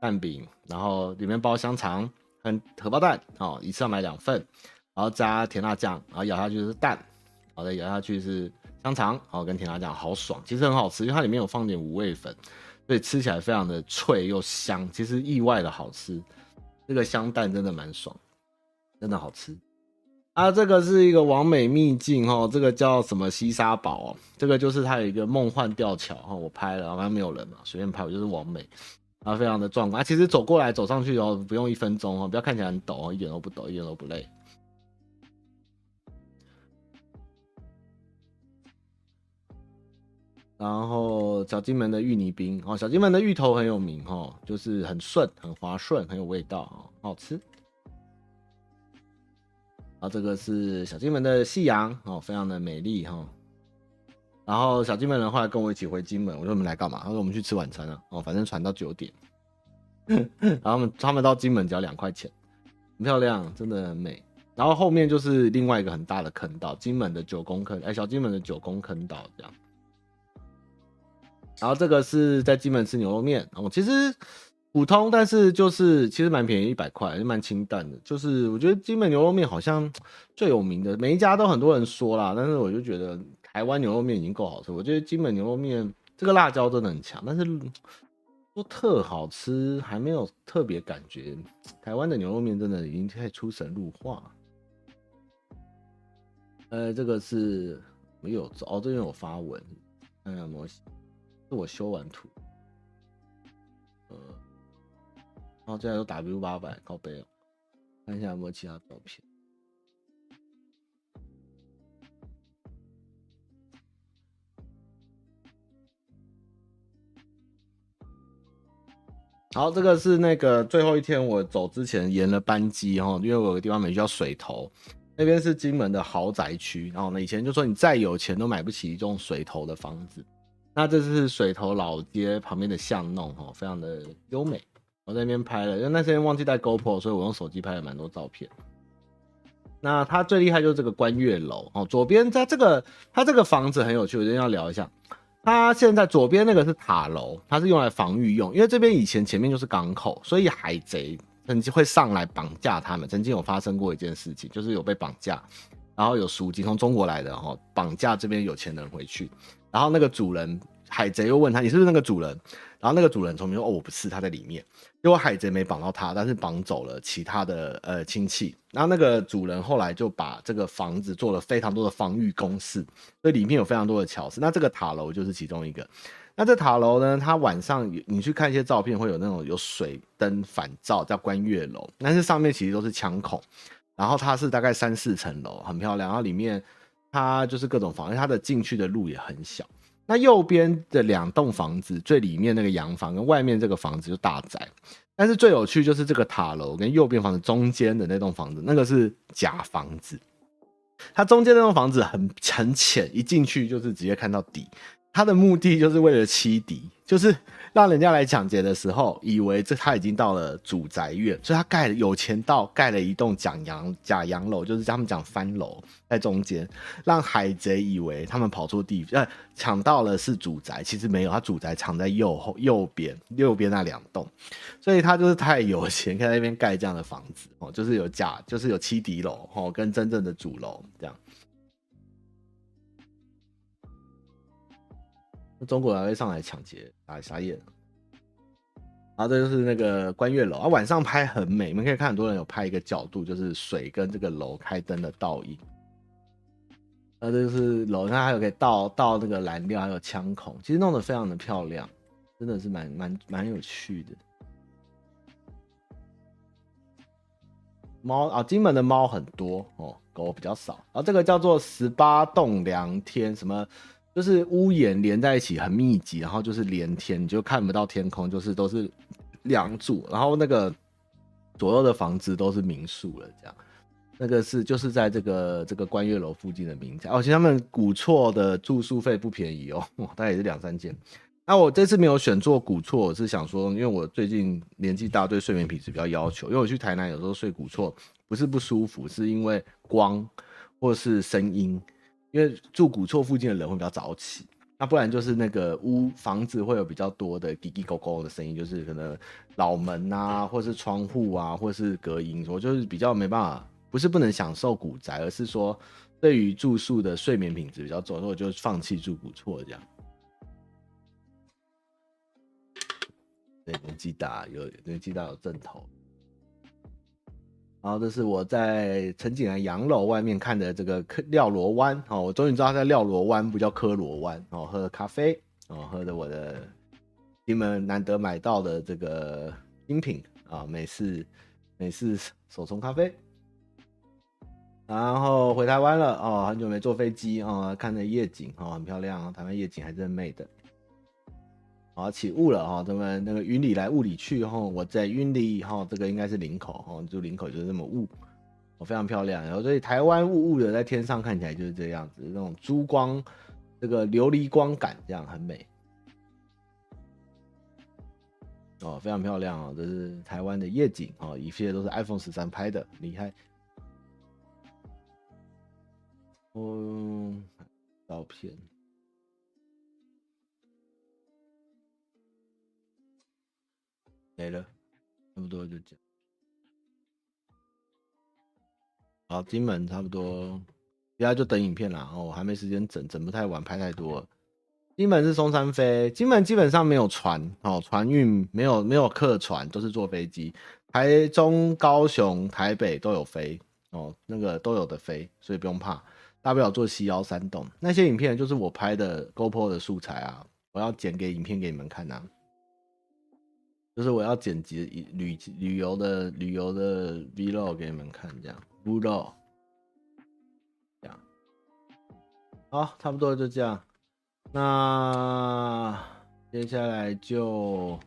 蛋饼，然后里面包香肠和荷包蛋哦，一次要买两份，然后加甜辣酱，然后咬下去是蛋，好的，咬下去是香肠哦，跟甜辣酱好爽，其实很好吃，因为它里面有放点五味粉。所以吃起来非常的脆又香，其实意外的好吃。这个香蛋真的蛮爽，真的好吃。啊，这个是一个完美秘境哦，这个叫什么西沙堡哦，这个就是它有一个梦幻吊桥哈，我拍了，好像没有人嘛，随便拍，我就是完美，啊，非常的壮观。啊，其实走过来走上去哦，不用一分钟哦，不要看起来很陡哦，一点都不陡，一点都不累。然后小金门的芋泥冰哦，小金门的芋头很有名哦，就是很顺、很滑顺、很有味道哦，好吃。啊这个是小金门的夕阳哦，非常的美丽哈。然后小金门人后来跟我一起回金门，我说我们来干嘛？他说我们去吃晚餐啊。哦，反正船到九点，然后他们他们到金门只要两块钱，很漂亮，真的很美。然后后面就是另外一个很大的坑道，金门的九宫坑，哎，小金门的九宫坑道这样。然后这个是在金门吃牛肉面，哦，其实普通，但是就是其实蛮便宜，一百块，就蛮清淡的。就是我觉得金门牛肉面好像最有名的，每一家都很多人说啦，但是我就觉得台湾牛肉面已经够好吃。我觉得金门牛肉面这个辣椒真的很强，但是说特好吃还没有特别感觉。台湾的牛肉面真的已经太出神入化。呃，这个是没有哦，这边有发文，看看有没有，是我修完图，呃，然后这样有 W 八百靠背哦，看一下有没有其他照片。好，这个是那个最后一天我走之前延了班机哈，因为我有个地方没去叫水头。那边是金门的豪宅区，然后呢，以前就说你再有钱都买不起这种水头的房子。那这是水头老街旁边的巷弄，哦，非常的优美。我在那边拍了，因为那天忘记带 GoPro，所以我用手机拍了蛮多照片。那它最厉害就是这个观月楼，哦，左边在这个它这个房子很有趣，我一定要聊一下。它现在左边那个是塔楼，它是用来防御用，因为这边以前前面就是港口，所以海贼。曾经会上来绑架他们，曾经有发生过一件事情，就是有被绑架，然后有赎金从中国来的哈，绑架这边有钱人回去，然后那个主人海贼又问他，你是不是那个主人？然后那个主人聪明说，哦，我不是，他在里面。结果海贼没绑到他，但是绑走了其他的呃亲戚。然后那个主人后来就把这个房子做了非常多的防御工事，所以里面有非常多的巧思。那这个塔楼就是其中一个。那这塔楼呢？它晚上你去看一些照片，会有那种有水灯反照，叫观月楼。但是上面其实都是枪孔，然后它是大概三四层楼，很漂亮。然后里面它就是各种房，因为它的进去的路也很小。那右边的两栋房子，最里面那个洋房跟外面这个房子就大宅。但是最有趣就是这个塔楼跟右边房子中间的那栋房子，那个是假房子。它中间那栋房子很很浅，一进去就是直接看到底。它的目的就是为了欺敌，就是让人家来抢劫的时候，以为这他已经到了主宅院，所以他盖了有钱到盖了一栋假洋假洋楼，就是他们讲翻楼在中间，让海贼以为他们跑错地，呃，抢到了是主宅，其实没有，他主宅藏在右后右边右边那两栋，所以他就是太有钱，可以在那边盖这样的房子哦，就是有假，就是有七敌楼哦，跟真正的主楼这样。中国还会上来抢劫，啊，傻眼。然后这就是那个观月楼啊，晚上拍很美，你们可以看很多人有拍一个角度，就是水跟这个楼开灯的倒影。啊，这就是楼上还有可以倒倒那个燃料，还有枪孔，其实弄得非常的漂亮，真的是蛮蛮蛮有趣的。猫啊，金门的猫很多哦，狗比较少。然后这个叫做十八栋梁天什么？就是屋檐连在一起很密集，然后就是连天，你就看不到天空，就是都是梁柱，然后那个左右的房子都是民宿了，这样。那个是就是在这个这个观月楼附近的民宅，哦，其实他们古厝的住宿费不便宜哦，大概也是两三千。那我这次没有选做古厝，我是想说，因为我最近年纪大，对睡眠品质比较要求，因为我去台南有时候睡古厝不是不舒服，是因为光或是声音。因为住古厝附近的人会比较早起，那不然就是那个屋房子会有比较多的嘀嘀咕咕的声音，就是可能老门啊，或是窗户啊，或是隔音，我就是比较没办法，不是不能享受古宅，而是说对于住宿的睡眠品质比较重，所以我就放弃住古厝这样。对，年纪大有年纪大有阵头。然后这是我在陈景兰洋楼外面看的这个科廖罗湾哦，我终于知道它在廖罗湾，不叫科罗湾哦。喝咖啡哦，喝的我的你们难得买到的这个精品啊，美式美式手冲咖啡。然后回台湾了哦，很久没坐飞机哦，看的夜景哦，很漂亮，台湾夜景还是很美的。好，起雾了哈，咱们那个云里来雾里去哈，我在云里哈，这个应该是领口哈，就领口就是这么雾，哦，非常漂亮。然后所以台湾雾雾的，在天上看起来就是这样子，那种珠光这个琉璃光感，这样很美。哦，非常漂亮哦，这是台湾的夜景哦，一切都是 iPhone 十三拍的，厉害。嗯，照片没了，差不多就这样。好，金门差不多，接下来就等影片了哦，我还没时间整，整不太完，拍太多了。金门是松山飞，金门基本上没有船哦，船运没有没有客船，都是坐飞机。台中、高雄、台北都有飞哦，那个都有的飞，所以不用怕。大不了坐西幺山洞，那些影片就是我拍的 GoPro 的素材啊，我要剪给影片给你们看啊，就是我要剪辑旅旅游的旅游的 Vlog 给你们看，这样 Vlog，这样，好，差不多就这样。那接下来就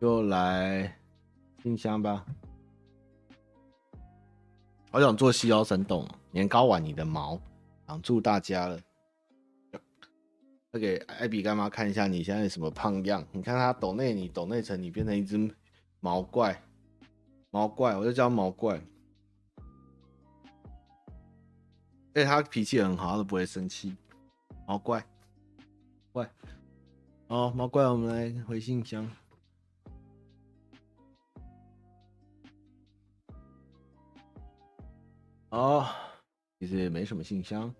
就来信箱吧。好想做西腰生动，年糕碗你的毛挡住大家了。要给艾比干妈看一下你现在什么胖样？你看他抖内你抖内成你变成一只毛怪，毛怪，我就叫毛怪。哎，他脾气很好，他都不会生气，毛怪。怪，哦，毛怪，我们来回信箱。哦，其实也没什么信箱。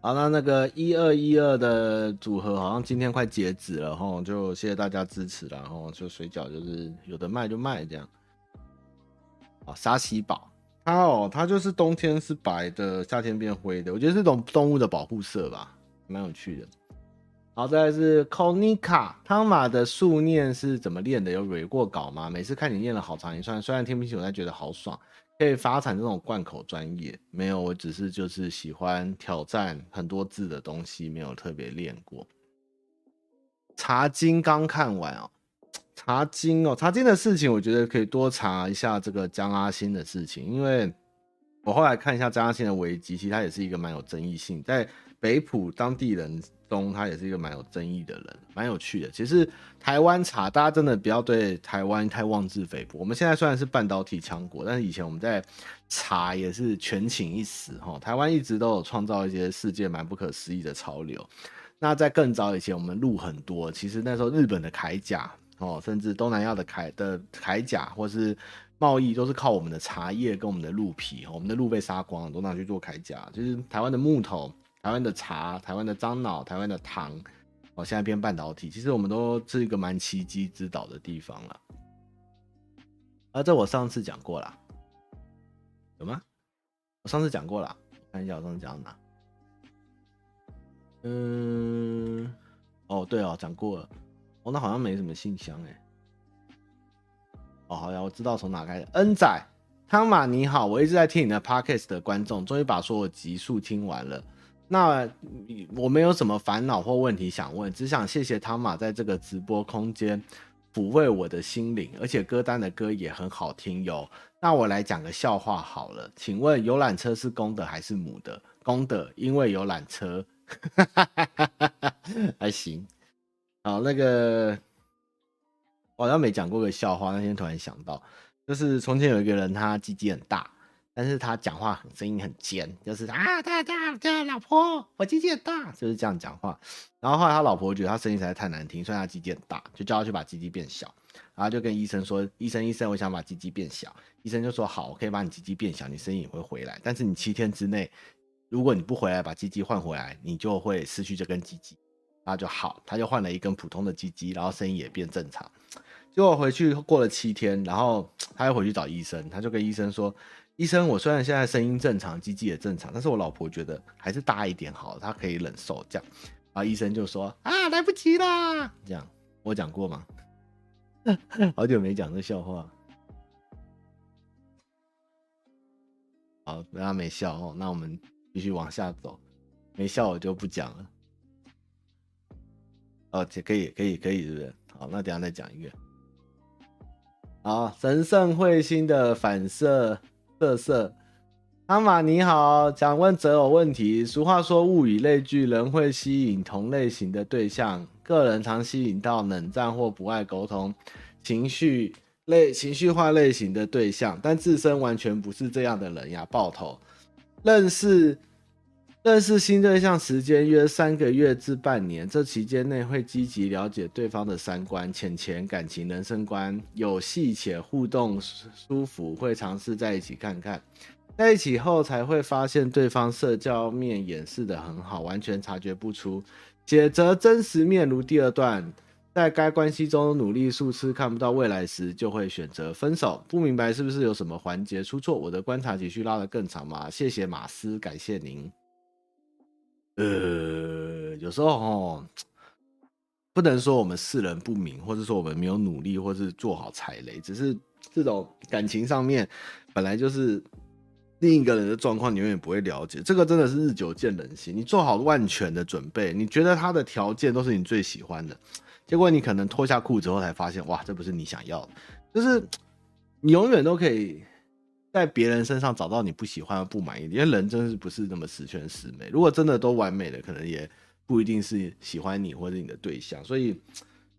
好，那那个一二一二的组合好像今天快截止了哈，就谢谢大家支持了哈，就水饺就是有的卖就卖这样。啊，沙西宝，它哦，它就是冬天是白的，夏天变灰的，我觉得是种动物的保护色吧，蛮有趣的。好，再来是 Konika 汤马的素念是怎么练的？有蕊过稿吗？每次看你念了好长一串，虽然听不清，我但觉得好爽，可以发展这种贯口专业。没有，我只是就是喜欢挑战很多字的东西，没有特别练过。茶经刚看完哦，茶经哦，茶经的事情，我觉得可以多查一下这个江阿兴的事情，因为我后来看一下江阿兴的危机，其实他也是一个蛮有争议性，在北埔当地人。中他也是一个蛮有争议的人，蛮有趣的。其实台湾茶，大家真的不要对台湾太妄自菲薄。我们现在虽然是半导体强国，但是以前我们在茶也是权倾一时哈。台湾一直都有创造一些世界蛮不可思议的潮流。那在更早以前，我们鹿很多。其实那时候日本的铠甲哦，甚至东南亚的铠的铠甲，或是贸易都是靠我们的茶叶跟我们的鹿皮。我们的鹿被杀光，都拿去做铠甲。就是台湾的木头。台湾的茶、台湾的樟脑、台湾的糖，哦，现在变半导体，其实我们都是一个蛮奇迹之岛的地方了。啊，这我上次讲过了，有吗？我上次讲过了，看一下我上次讲到哪。嗯，哦，对哦，讲过了。哦，那好像没什么信箱哎。哦，好呀，我知道从哪开始。恩仔，汤马你好，我一直在听你的 podcast 的观众，终于把所有集数听完了。那我没有什么烦恼或问题想问，只想谢谢汤马在这个直播空间抚慰我的心灵，而且歌单的歌也很好听哟。那我来讲个笑话好了，请问游览车是公的还是母的？公的，因为游览车，还行。好，那个我好像没讲过个笑话，那天突然想到，就是从前有一个人，他鸡鸡很大。但是他讲话很声音很尖，就是啊，大家大老婆，我鸡鸡很大，就是这样讲话。然后后来他老婆觉得他声音实在太难听，所以他鸡鸡很大，就叫他去把鸡鸡变小。然后就跟医生说：“医生，医生，我想把鸡鸡变小。”医生就说：“好，我可以把你鸡鸡变小，你声音也会回来。但是你七天之内，如果你不回来把鸡鸡换回来，你就会失去这根鸡鸡。”然后就好，他就换了一根普通的鸡鸡，然后声音也变正常。结果回去过了七天，然后他又回去找医生，他就跟医生说。医生，我虽然现在声音正常，鸡鸡也正常，但是我老婆觉得还是大一点好，她可以忍受这样。然后医生就说：“啊，来不及啦！”这样我讲过吗？好久没讲这笑话。好，大家没笑哦，那我们继续往下走。没笑我就不讲了。哦，这可以，可以，可以，是不是？好，那等下再讲一个。好，神圣彗星的反射。色色阿玛你好，想问择偶问题。俗话说物以类聚，人会吸引同类型的对象。个人常吸引到冷战或不爱沟通、情绪类、情绪化类型的对象，但自身完全不是这样的人呀。爆头，认识认识新对象时间约三个月至半年，这期间内会积极了解对方的三观、浅浅感情、人生观，有戏且互动舒服，会尝试在一起看看。在一起后才会发现对方社交面掩饰得很好，完全察觉不出。写则真实面如第二段，在该关系中努力数次看不到未来时，就会选择分手。不明白是不是有什么环节出错？我的观察期需拉得更长吗？谢谢马斯，感谢您。呃，有时候哦，不能说我们世人不明，或者说我们没有努力，或是做好踩雷，只是这种感情上面本来就是。另一个人的状况，你永远不会了解。这个真的是日久见人心。你做好万全的准备，你觉得他的条件都是你最喜欢的，结果你可能脱下裤子后才发现，哇，这不是你想要的。就是你永远都可以在别人身上找到你不喜欢不满意，因为人真是不是那么十全十美。如果真的都完美的，可能也不一定是喜欢你或者你的对象。所以。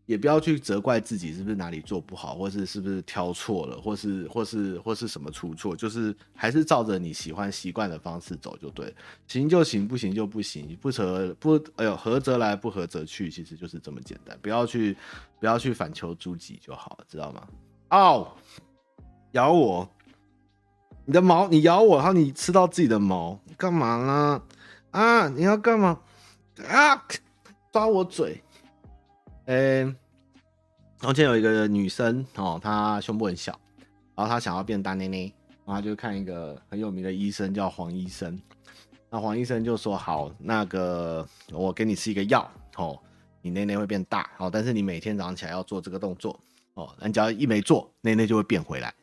也不要去责怪自己是不是哪里做不好，或是是不是挑错了，或是或是或是什么出错，就是还是照着你喜欢习惯的方式走就对，行就行，不行就不行，不合不哎呦合则来，不合则去，其实就是这么简单，不要去不要去反求诸己就好了，知道吗？哦，咬我，你的毛，你咬我，然后你吃到自己的毛，干嘛呢？啊，你要干嘛？啊，抓我嘴。诶、欸，从前有一个女生哦，她胸部很小，然后她想要变大内内，然后她就看一个很有名的医生叫黄医生，那黄医生就说好，那个我给你吃一个药哦，你内内会变大哦，但是你每天早上起来要做这个动作哦，你只要一没做，内内就会变回来，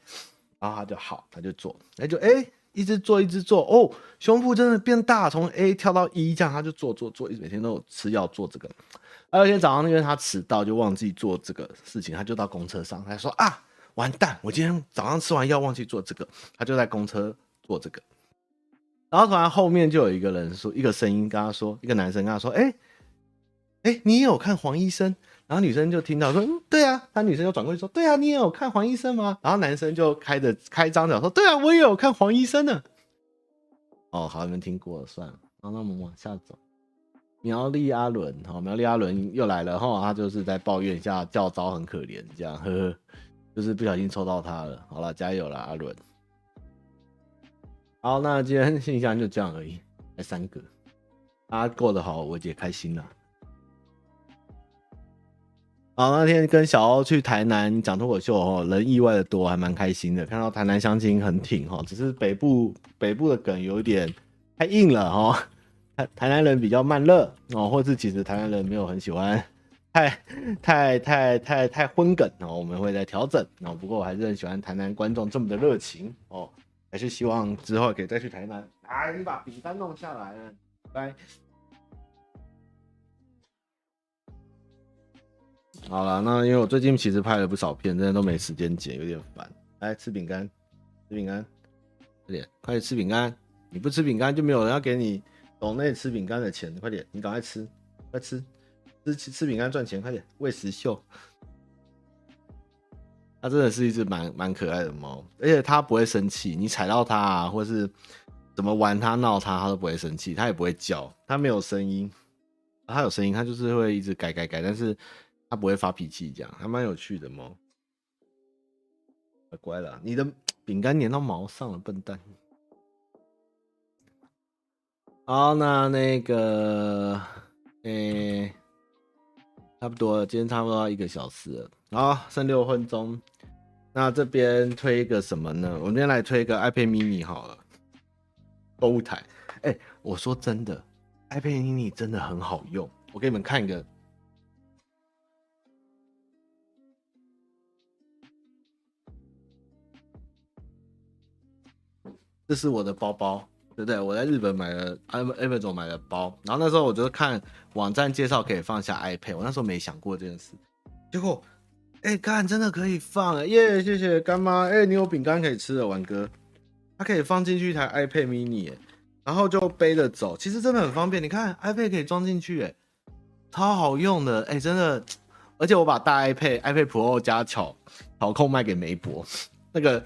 然后他就好，他就做，哎就哎、一直做一直做哦，胸部真的变大，从 A 跳到 E 这样，他就做做做，一直每天都有吃药做这个。第二天早上，因为他迟到，就忘记做这个事情，他就到公车上，他说啊，完蛋，我今天早上吃完药忘记做这个，他就在公车做这个。然后突然后面就有一个人说，一个声音跟他说，一个男生跟他说，哎、欸，哎、你有看黄医生？然后女生就听到说，嗯，对啊。他女生就转过去说，对啊，你也有看黄医生吗？然后男生就开着开张嘴说，对啊，我也有看黄医生呢。哦，好，你们听过了，算了。然后那我们往下走。苗栗阿伦，好，苗栗阿伦又来了哈，他就是在抱怨一下教招很可怜，这样，呵呵，就是不小心抽到他了。好了，加油了，阿伦。好，那今天信箱就这样而已，才三个，大家过得好，我也开心了好，那天跟小欧去台南讲脱口秀哦，人意外的多，还蛮开心的。看到台南乡亲很挺哈，只是北部北部的梗有点太硬了哈。台台南人比较慢热哦，或是其实台南人没有很喜欢太 太太太太荤梗哦，我们会再调整哦。不过我还是很喜欢台南观众这么的热情哦，还是希望之后可以再去台南。哎，你把饼干弄下来了，拜。好了，那因为我最近其实拍了不少片，真的都没时间剪，有点烦。来吃饼干，吃饼干，快点，快点吃饼干。你不吃饼干就没有人要给你。抖内吃饼干的钱，快点，你赶快吃，快吃，吃吃吃饼干赚钱，快点，喂食秀。它真的是一只蛮蛮可爱的猫，而且它不会生气，你踩到它啊，或是怎么玩它闹它，它都不会生气，它也不会叫，它没有声音，它有声音，它就是会一直改改改，但是它不会发脾气，这样还蛮有趣的猫。乖了，你的饼干粘到毛上了，笨蛋。好，那那个，诶、差不多了，今天差不多要一个小时了，好，剩六分钟。那这边推一个什么呢？我们今天来推一个 iPad mini 好了，购物台。哎、我说真的，iPad mini 真的很好用。我给你们看一个，这是我的包包。对不对？我在日本买了 Amazon 买了包，然后那时候我就看网站介绍可以放下 iPad，我那时候没想过这件事，结果，哎，干真的可以放耶！谢谢干妈，哎，你有饼干可以吃了，玩哥，它可以放进去一台 iPad mini，然后就背着走，其实真的很方便。你看 iPad 可以装进去，哎，超好用的，哎，真的。而且我把大 iPad iPad Pro 加巧巧控卖给梅博，那个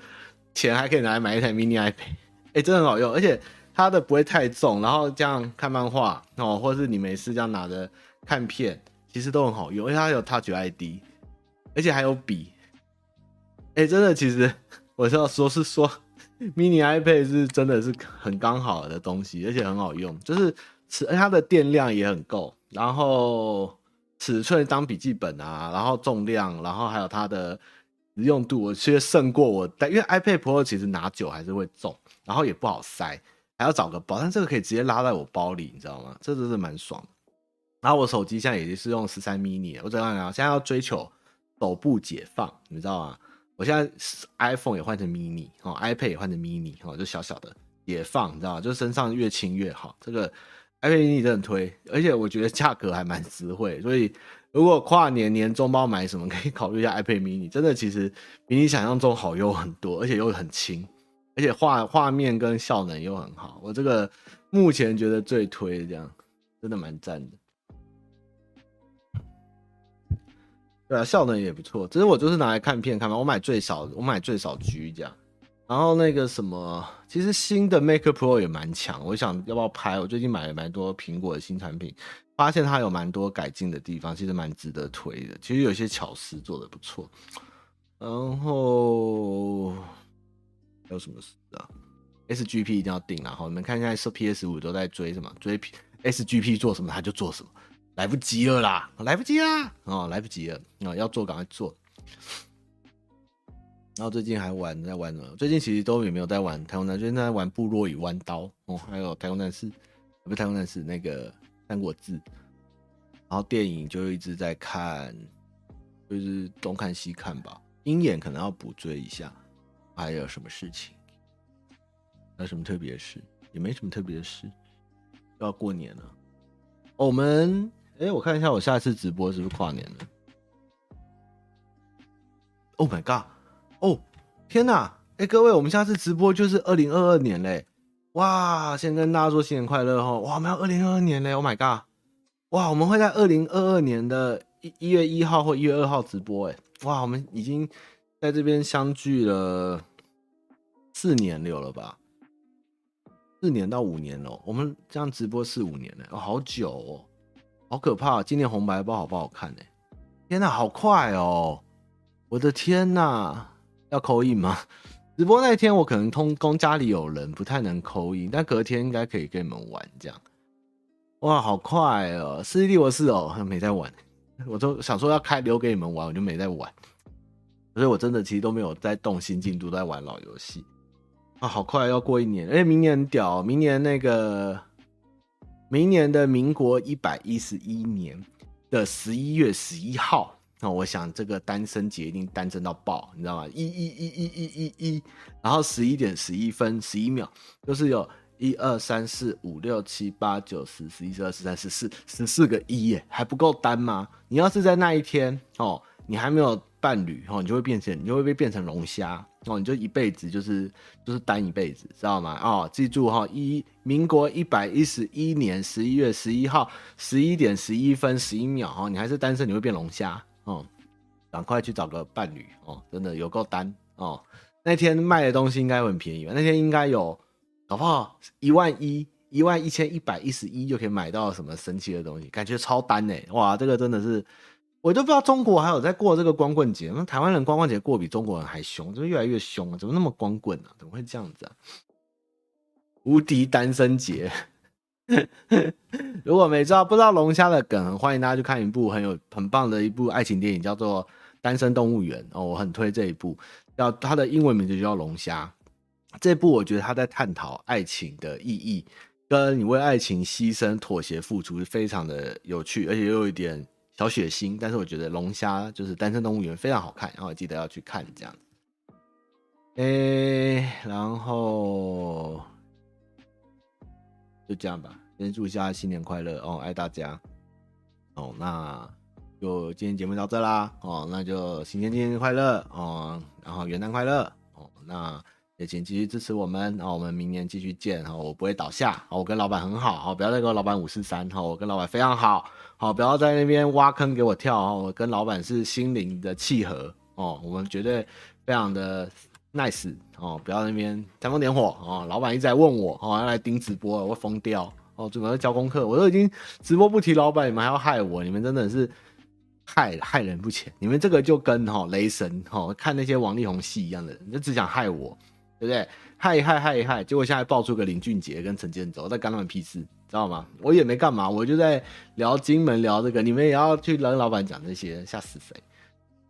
钱还可以拿来买一台 mini iPad，哎，真的很好用。而且它的不会太重，然后这样看漫画哦，或者是你没事这样拿着看片，其实都很好用。而且它有 Touch ID，而且还有笔，哎，真的，其实我是要说是说。mini iPad 是真的是很刚好的东西，而且很好用，就是尺它的电量也很够，然后尺寸当笔记本啊，然后重量，然后还有它的实用度，我其实胜过我带，因为 iPad Pro 其实拿久还是会重，然后也不好塞，还要找个包，但这个可以直接拉在我包里，你知道吗？这真是蛮爽。然后我手机现在已经是用十三 mini，了我怎样讲？现在要追求手部解放，你知道吗？我现在 iPhone 也换成 mini 哦，iPad 也换成 mini 哦，就小小的也放，你知道吗？就身上越轻越好。这个 iPad mini 真的很推，而且我觉得价格还蛮实惠。所以如果跨年年终包买什么，可以考虑一下 iPad mini。真的其实比你想象中好用很多，而且又很轻，而且画画面跟效能又很好。我这个目前觉得最推，这样真的蛮赞的。对啊，效能也不错。只是我就是拿来看片看嘛。我买最少，我买最少 G 这样。然后那个什么，其实新的 Mac Pro 也蛮强。我想要不要拍？我最近买了蛮多苹果的新产品，发现它有蛮多改进的地方，其实蛮值得推的。其实有些巧思做得不错。然后还有什么事啊？SGP 一定要定。然后你们看，现在 PS 五都在追什么？追 SGP 做什么，他就做什么。来不及了啦，来不及啦，哦，来不及了，哦，要做赶快做。然后最近还玩在玩什么？最近其实都也没有在玩太空战，最近在玩部落与弯刀哦，还有太空战士，不是太空战士那个三国志。然后电影就一直在看，就是东看西看吧。鹰眼可能要补追一下。还有什么事情？还有什么特别事？也没什么特别的事。要过年了，我们。哎、我看一下，我下一次直播是不是跨年了？Oh my god！哦，天哪！哎、各位，我们下次直播就是二零二二年嘞！哇，先跟大家说新年快乐哈！哇，我们要二零二二年嘞！Oh my god！哇，我们会在二零二二年的一一月一号或一月二号直播哎！哇，我们已经在这边相聚了四年六了吧？四年到五年了，我们这样直播四五年了，哦，好久哦。好可怕！今年红白包好不好看呢？天哪，好快哦！我的天哪，要扣印吗？直播那天我可能通工家里有人，不太能扣音，但隔天应该可以跟你们玩这样。哇，好快哦！世纪帝国四哦，没在玩，我都想说要开留给你们玩，我就没在玩，所以我真的其实都没有在动新进度，都在玩老游戏啊！好快要过一年，而且明年很屌，明年那个。明年的民国一百一十一年的十一月十一号，那我想这个单身节一定单身到爆，你知道吗？一一一一一一一，然后十一点十一分十一秒，就是有一二三四五六七八九十十一十二十三十四十四个一耶，还不够单吗？你要是在那一天哦，你还没有伴侣哦，你就会变成，你就会被变成龙虾。哦，你就一辈子就是就是单一辈子，知道吗？哦，记住哈、哦，一民国一百一十一年十一月十一号十一点十一分十一秒哈、哦，你还是单身，你会变龙虾哦，赶快去找个伴侣哦，真的有够单哦。那天卖的东西应该很便宜吧？那天应该有，搞不好一万一一万一千一百一十一就可以买到什么神奇的东西，感觉超单呢。哇，这个真的是。我都不知道中国还有在过这个光棍节，那台湾人光棍节过比中国人还凶，怎么越来越凶啊？怎么那么光棍啊？怎么会这样子啊？无敌单身节，如果没知道不知道龙虾的梗，欢迎大家去看一部很有很棒的一部爱情电影，叫做《单身动物园》哦，我很推这一部，叫它的英文名字就叫龙虾。这部我觉得他在探讨爱情的意义，跟你为爱情牺牲、妥协、付出是，非常的有趣，而且又有一点。小血腥，但是我觉得龙虾就是单身动物园非常好看，然后记得要去看这样子。哎、然后就这样吧，先祝一下新年快乐哦，爱大家哦。那就今天节目到这啦哦，那就新年新年快乐哦，然后元旦快乐哦。那也请继续支持我们，然后我们明年继续见，哈，我不会倒下，好，我跟老板很好，哦，不要再跟我老板五四三，哈，我跟老板非常好，好，不要在那边挖坑给我跳，哈，我跟老板是心灵的契合，哦，我们绝对非常的 nice，哦，不要那边煽风点火，哦，老板一直在问我，哦，要来盯直播，我会疯掉，哦，准备交功课，我都已经直播不提老板，你们还要害我，你们真的是。害害人不浅，你们这个就跟哈雷神哈看那些王力宏戏一样的人，就只想害我，对不对？害一害害一害，结果现在爆出个林俊杰跟陈建州，在干他们屁事，知道吗？我也没干嘛，我就在聊金门聊这个，你们也要去跟老板讲这些，吓死谁？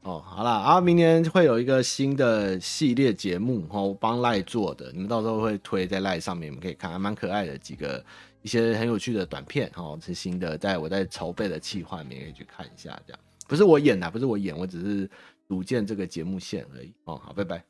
哦，好了啊，明年会有一个新的系列节目哦，帮赖做的，你们到时候会推在赖上面，你们可以看，还蛮可爱的几个一些很有趣的短片哦，是新的，在我在筹备的企划里面可以去看一下，这样。不是我演的，不是我演，我只是组建这个节目线而已。哦，好，拜拜。